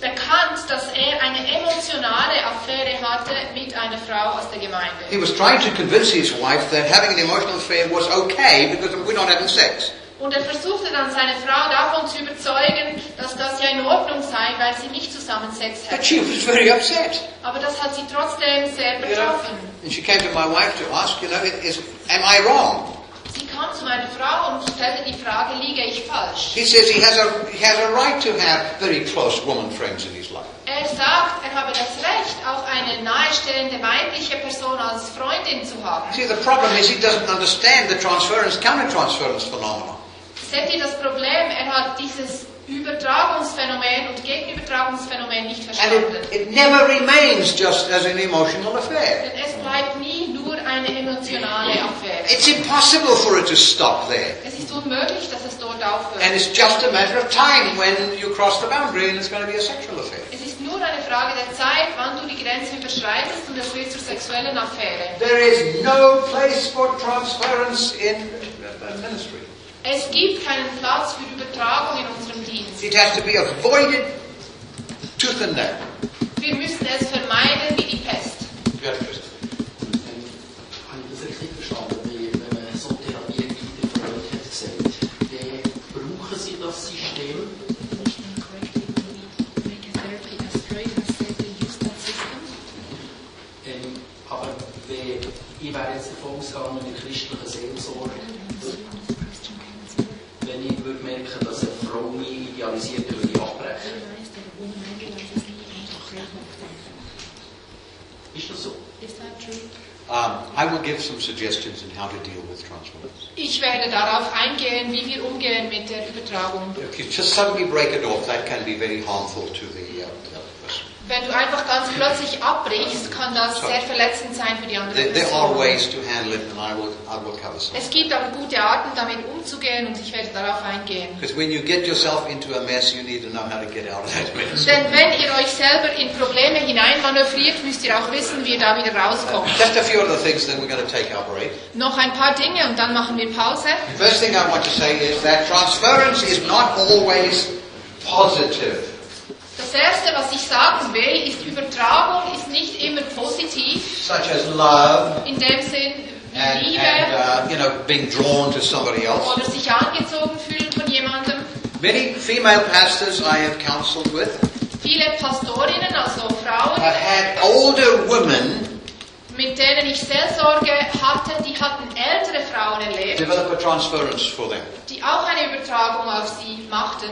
Speaker 2: bekannt, dass er eine emotionale Affäre hatte mit einer Frau aus der Gemeinde.
Speaker 1: He was trying to convince his wife that having an emotional affair was okay because we're not having sex.
Speaker 2: Und er versuchte dann seine Frau davon zu überzeugen, dass das ja in Ordnung sei, weil sie nicht zusammen Sex
Speaker 1: But
Speaker 2: hätten.
Speaker 1: she was very upset.
Speaker 2: Aber das hat sie trotzdem sehr
Speaker 1: You know?
Speaker 2: betroffen.
Speaker 1: And she came to my wife to ask, you know, is, am I wrong?
Speaker 2: Sie kam zu meiner Frau und stellte die Frage, liege ich falsch?
Speaker 1: He says he has a, he has a right to have very close woman friends in his life.
Speaker 2: Er sagt, er habe das Recht, auch eine nahestehende weibliche Person als Freundin zu haben.
Speaker 1: See, the problem is he doesn't understand the transference, counter-transference phenomenon.
Speaker 2: Seht ihr das Problem? Er hat dieses Übertragungsphänomen und Gegenübertragungsphänomen nicht
Speaker 1: And
Speaker 2: verstanden.
Speaker 1: it, it never remains just as an emotional affair.
Speaker 2: Denn es bleibt nie nur eine emotionale Affäre.
Speaker 1: It's impossible for it to stop there.
Speaker 2: Es ist unmöglich, dass es dort aufhört.
Speaker 1: And it's just a matter of time when you cross the boundary and it's going to be a sexual affair.
Speaker 2: Es ist nur eine Frage der Zeit, wann du die Grenze überschreitest und es wird zur sexuellen Affäre.
Speaker 1: There is no place for transference in uh, ministry.
Speaker 2: Es gibt keinen Platz für Übertragung in unserem Dienst.
Speaker 1: It has to be avoided tooth and nail.
Speaker 2: Wir müssen es vermeiden wie die Pest.
Speaker 5: Ich das richtig verstanden? Wie, wenn man so Therapie wie der Freud hat gesagt, dann brauchen Sie das System, ähm, aber wenn, ich wäre jetzt davon ausgegangen, in der christlichen Seelsorge,
Speaker 1: Um, I will give some suggestions in how to deal with transference.
Speaker 2: Ich werde darauf eingehen, wie wir umgehen mit der Übertragung.
Speaker 1: If you just suddenly break it off, that can be very harmful to the,
Speaker 2: Wenn du einfach ganz plötzlich abbrichst, kann das sehr verletzend sein für die andere
Speaker 1: There, there are
Speaker 2: Person.
Speaker 1: ways to handle it, and I will, I will cover some.
Speaker 2: Es gibt aber gute Arten, damit umzugehen und ich werde darauf eingehen.
Speaker 1: Because when you get yourself into a mess, you need to know how to get out of that mess.
Speaker 2: Denn wenn ihr euch selber in Probleme hineinmanövriert, müsst ihr auch wissen, wie ihr da wieder rauskommt.
Speaker 1: Just a few other things, then we're going to take our break.
Speaker 2: Noch ein paar Dinge und dann machen wir Pause.
Speaker 1: First thing I want to say is that transference is not always positive.
Speaker 2: Das erste, was ich sagen will, ist, Übertragung ist nicht immer positiv,
Speaker 1: such as love
Speaker 2: in dem Sinn
Speaker 1: and,
Speaker 2: Liebe
Speaker 1: and uh, you know being drawn to somebody else.
Speaker 2: oder sich angezogen fühlen von jemandem.
Speaker 1: Many female pastors I have counseled with
Speaker 2: Viele Pastorinnen, also Frauen,
Speaker 1: have had older women
Speaker 2: mit denen ich Seelsorge hatte, die hatten ältere Frauen erlebt,
Speaker 1: develop a transference for them,
Speaker 2: die auch eine Übertragung auf sie machten.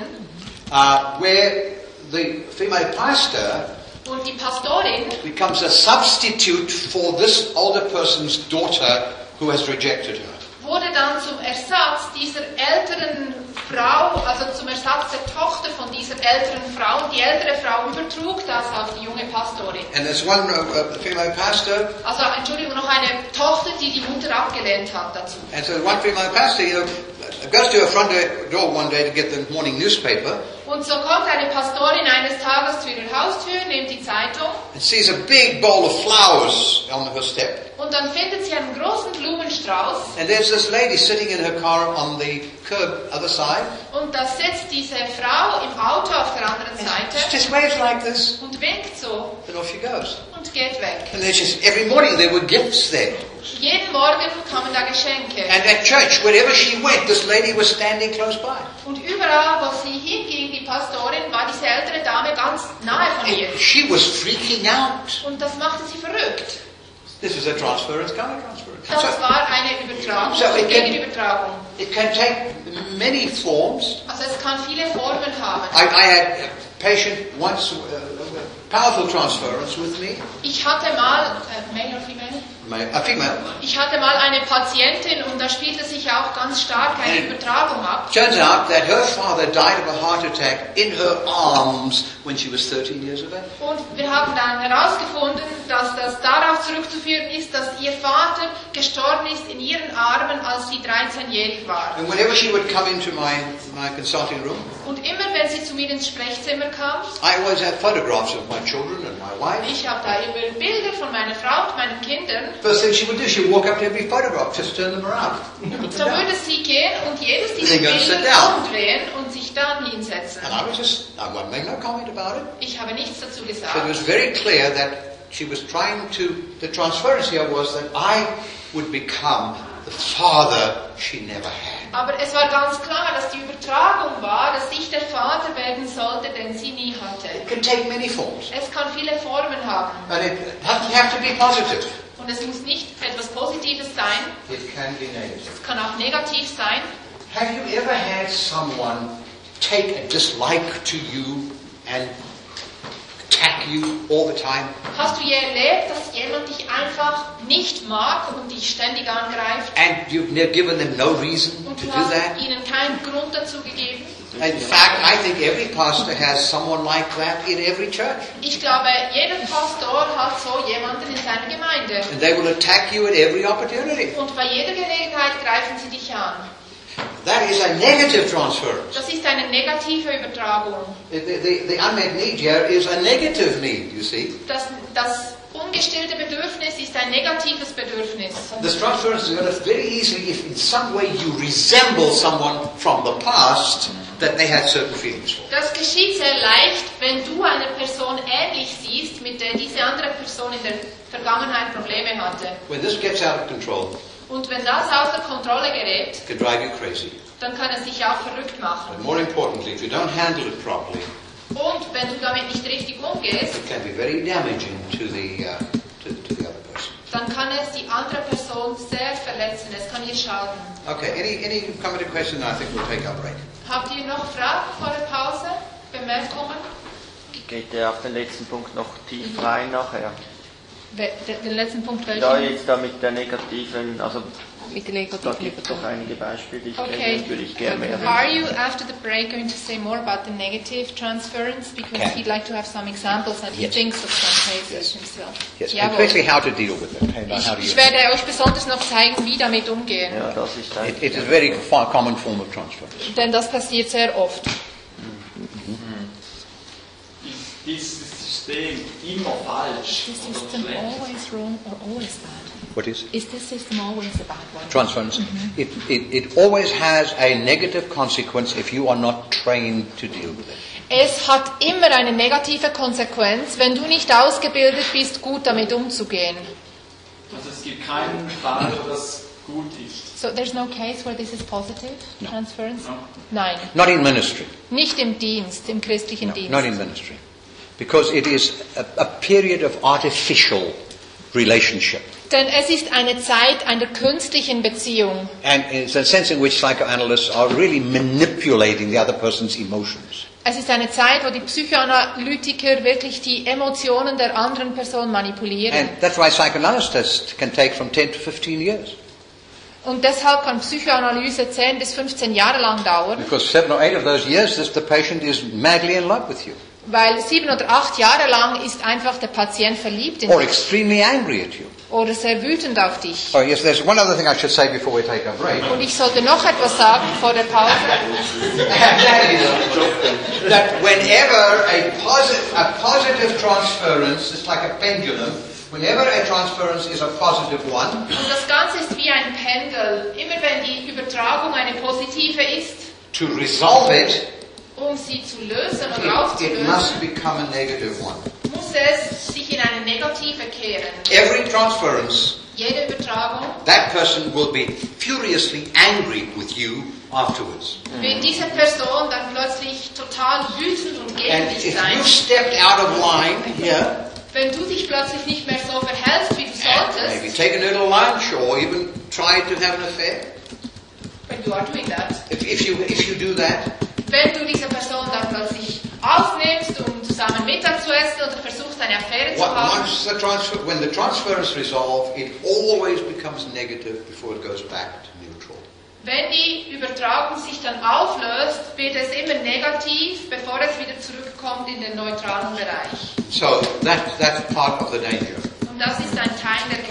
Speaker 1: uh, where the female pastor
Speaker 2: Und die Pastorin
Speaker 1: becomes a substitute for this older person's daughter who has rejected her.
Speaker 2: wurde dann zum Ersatz dieser älteren Frau, also zum Ersatz der Tochter von dieser älteren Frau. Und die ältere Frau übertrug das auf die junge Pastorin.
Speaker 1: And there's one uh, uh, female pastor,
Speaker 2: Also, Entschuldigung, noch eine Tochter, die die Mutter abgelehnt hat dazu.
Speaker 1: and so one female pastor, you know, goes to her front door one day to get the morning newspaper
Speaker 2: Und so kommt eine Pastorin eines Tages zu ihrer Haustür, nimmt die Zeitung
Speaker 1: and sees a big bowl of flowers on her step.
Speaker 2: und dann findet sie einen großen Blumenstrauß
Speaker 1: And there's this lady sitting in her car on the curb other side.
Speaker 2: und da sitzt diese Frau im Auto auf der anderen
Speaker 1: She
Speaker 2: Seite
Speaker 1: just waves like this,
Speaker 2: und winkt so
Speaker 1: and off she goes.
Speaker 2: und geht weg.
Speaker 1: And there's just every morning there were gifts there.
Speaker 2: Jeden Morgen kamen da Geschenke.
Speaker 1: And at church, wherever she went, this lady was standing close by.
Speaker 2: Und überall, wo sie hinging, die Pastorin, war diese ältere Dame ganz nahe von ihr.
Speaker 1: And she was freaking out.
Speaker 2: Und das machte sie verrückt.
Speaker 1: This is a transference, counter-transference.
Speaker 2: Das
Speaker 1: So
Speaker 2: war eine Übertragung,
Speaker 1: So it can-
Speaker 2: Gegenübertragung.
Speaker 1: it can take many forms.
Speaker 2: Also es kann viele Formen haben.
Speaker 1: I, I had a patient once, uh, powerful transference with me.
Speaker 2: Ich hatte mal, äh, male or female?
Speaker 1: Ma- a female.
Speaker 2: Ich hatte mal eine Patientin und da spielte sich auch ganz stark eine Übertragung ab.
Speaker 1: Turns out that her father died of a heart attack in her arms when she was 13 years of age.
Speaker 2: Und wir haben dann herausgefunden, dass das darauf zurückzuführen ist, dass ihr Vater gestorben ist in ihren Armen, als sie 13-jährig war.
Speaker 1: And whenever she would come into my, my consulting room,
Speaker 2: Und immer wenn sie zu mir ins Sprechzimmer kam,
Speaker 1: I always had photographs of my children and my wife.
Speaker 2: ich habe da immer Bilder von meiner Frau und meinen Kindern,
Speaker 1: First thing she would do, she would walk up to every photograph, just turn them around. Put
Speaker 2: da
Speaker 1: them down.
Speaker 2: würde sie gehen und jedes dieser Bilder umdrehen und sich dann hinsetzen.
Speaker 1: And I was just, I would make no comment about it.
Speaker 2: Ich habe nichts dazu
Speaker 1: So it was very clear that she was trying to, the transference here was that I would become the father she never had.
Speaker 2: Aber es war ganz klar, dass die Übertragung war, dass ich der Vater werden sollte, den sie nie hatte.
Speaker 1: It can take many forms.
Speaker 2: Es kann viele Formen haben.
Speaker 1: And it doesn't have to be positive.
Speaker 2: Und es muss nicht etwas Positives sein,
Speaker 1: It can be negative.
Speaker 2: es kann auch negativ sein.
Speaker 1: Have you ever had someone take a dislike to you and attack you all the time?
Speaker 2: Hast du je erlebt, dass jemand dich einfach nicht mag und dich ständig angreift
Speaker 1: And you've never given them no reason
Speaker 2: und
Speaker 1: to
Speaker 2: du
Speaker 1: do
Speaker 2: hast
Speaker 1: that?
Speaker 2: ihnen keinen Grund dazu gegeben?
Speaker 1: In fact, I think every pastor has someone like that in every church.
Speaker 2: Ich glaube, jeder Pastor hat so jemanden in seiner Gemeinde.
Speaker 1: And they will attack you at every opportunity.
Speaker 2: Und bei jeder Gelegenheit greifen sie dich an.
Speaker 1: That is a negative transfer.
Speaker 2: Das ist eine negative Übertragung.
Speaker 1: The, the, the unmet need here is a negative need, you see.
Speaker 2: Das, das ungestillte Bedürfnis ist ein negatives Bedürfnis.
Speaker 1: This transference is very easily, if in some way you resemble someone from the past that they had certain feelings for.
Speaker 2: Das geschieht sehr leicht, wenn du eine Person ähnlich siehst, mit der diese andere Person in der Vergangenheit Probleme hatte.
Speaker 1: When this gets out of control,
Speaker 2: Und wenn das außer Kontrolle gerät,
Speaker 1: it can drive you crazy.
Speaker 2: dann kann es dich auch verrückt machen.
Speaker 1: But more importantly, if you don't handle it properly,
Speaker 2: Und wenn du damit nicht richtig umgehst,
Speaker 1: it can be very damaging to the, uh, to, to the other person.
Speaker 2: dann kann es die andere Person sehr verletzen, es kann ihr schaden.
Speaker 1: Okay, any, any comment or question? I think we'll take our break.
Speaker 2: Habt ihr noch Fragen vor der Pause? Bemerkungen?
Speaker 6: Geht er auf den letzten Punkt noch tief rein nachher?
Speaker 2: Den letzten Punkt
Speaker 6: Ja,
Speaker 2: welchen?
Speaker 6: jetzt da mit der negativen, also
Speaker 2: Mit
Speaker 6: da
Speaker 2: negativen
Speaker 6: gibt es doch einige Beispiele, die ich
Speaker 2: Okay.
Speaker 6: kenne, würde ich gerne mehr
Speaker 2: Are you after the break going to say more about the negative transference because
Speaker 1: Okay.
Speaker 2: he'd like to have some examples and he
Speaker 1: Yes.
Speaker 2: thinks of some cases himself?
Speaker 1: Yes,
Speaker 2: Jawohl.
Speaker 1: especially how to deal with it. How, how do
Speaker 2: Ich,
Speaker 1: you?
Speaker 2: ich werde euch besonders noch zeigen, wie damit umgehen,
Speaker 6: Ja, das ist ein,
Speaker 1: It, it is a very far common form of transference.
Speaker 2: denn das passiert sehr oft.
Speaker 4: Ist dieses System immer falsch
Speaker 2: Is
Speaker 4: oder
Speaker 2: the system always wrong or always bad?
Speaker 1: What is?
Speaker 2: Is this system always a bad one?
Speaker 1: Transference. Mm-hmm. It, it, it always has a negative consequence if you are not trained to deal with it.
Speaker 2: Es hat immer eine negative Konsequenz, wenn du nicht ausgebildet bist, gut damit umzugehen.
Speaker 4: Also es gibt keinen Fall, wo das gut ist.
Speaker 2: So there's no case where this is positive transference?
Speaker 4: No.
Speaker 2: Nein,
Speaker 1: Not in ministry.
Speaker 2: nicht im Dienst, im christlichen
Speaker 1: No,
Speaker 2: Dienst.
Speaker 1: not in ministry. Because it is a, a period of artificial relationship.
Speaker 2: Denn es ist eine Zeit einer künstlichen Beziehung.
Speaker 1: And it's a sense in which psychoanalysts are really manipulating the other person's emotions.
Speaker 2: Es ist eine Zeit, wo die Psychoanalytiker wirklich die Emotionen der anderen Person manipulieren.
Speaker 1: And that's why psychoanalysis can take from 10 to 15 years.
Speaker 2: Und deshalb kann Psychoanalyse 10 bis 15 Jahre lang dauern,
Speaker 1: Because seven or eight of those years, the patient is madly in love with you.
Speaker 2: Weil sieben oder acht Jahre lang ist einfach der Patient verliebt in
Speaker 1: Or
Speaker 2: dich
Speaker 1: extremely angry at you.
Speaker 2: oder sehr wütend auf dich.
Speaker 1: Oh, yes, there's one other thing I should say before we take our break.
Speaker 2: Und ich sollte noch etwas sagen vor der Pause.
Speaker 1: that is (laughs) that whenever a, posi- a positive transference, it's like a pendulum, whenever a transference is a positive one,
Speaker 2: Und das Ganze ist wie ein Pendel. Immer wenn die Übertragung eine positive ist,
Speaker 1: to resolve it,
Speaker 2: um sie zu lösen
Speaker 1: it, it
Speaker 2: aufzulösen,
Speaker 1: must become a negative one.
Speaker 2: muss es sich in eine negative kehren.
Speaker 1: Every transference,
Speaker 2: Jede Übertragung
Speaker 1: that person will be furiously angry with you afterwards.
Speaker 2: wird diese Person dann plötzlich total wütend und gegen
Speaker 1: And
Speaker 2: dich
Speaker 1: if
Speaker 2: sein.
Speaker 1: you've stepped out of line here,
Speaker 2: Wenn du dich plötzlich nicht mehr so verhältst, wie du
Speaker 1: and maybe
Speaker 2: solltest,
Speaker 1: taken a little lunch or even tried to have an affair,
Speaker 2: when you are doing that,
Speaker 1: if, if, you, if you do that,
Speaker 2: wenn du diese Person dann plötzlich aufnimmst, um zusammen Mittag zu essen oder versuchst eine Affäre zu haben,
Speaker 1: once the transfer, when the transfer is resolved, it always becomes negative before it goes back to neutral.
Speaker 2: Wenn die Übertragung sich dann auflöst, wird es immer negativ, bevor es wieder zurückkommt in den neutralen Bereich.
Speaker 1: So that, that's part of the danger.
Speaker 2: Und das ist ein Teil der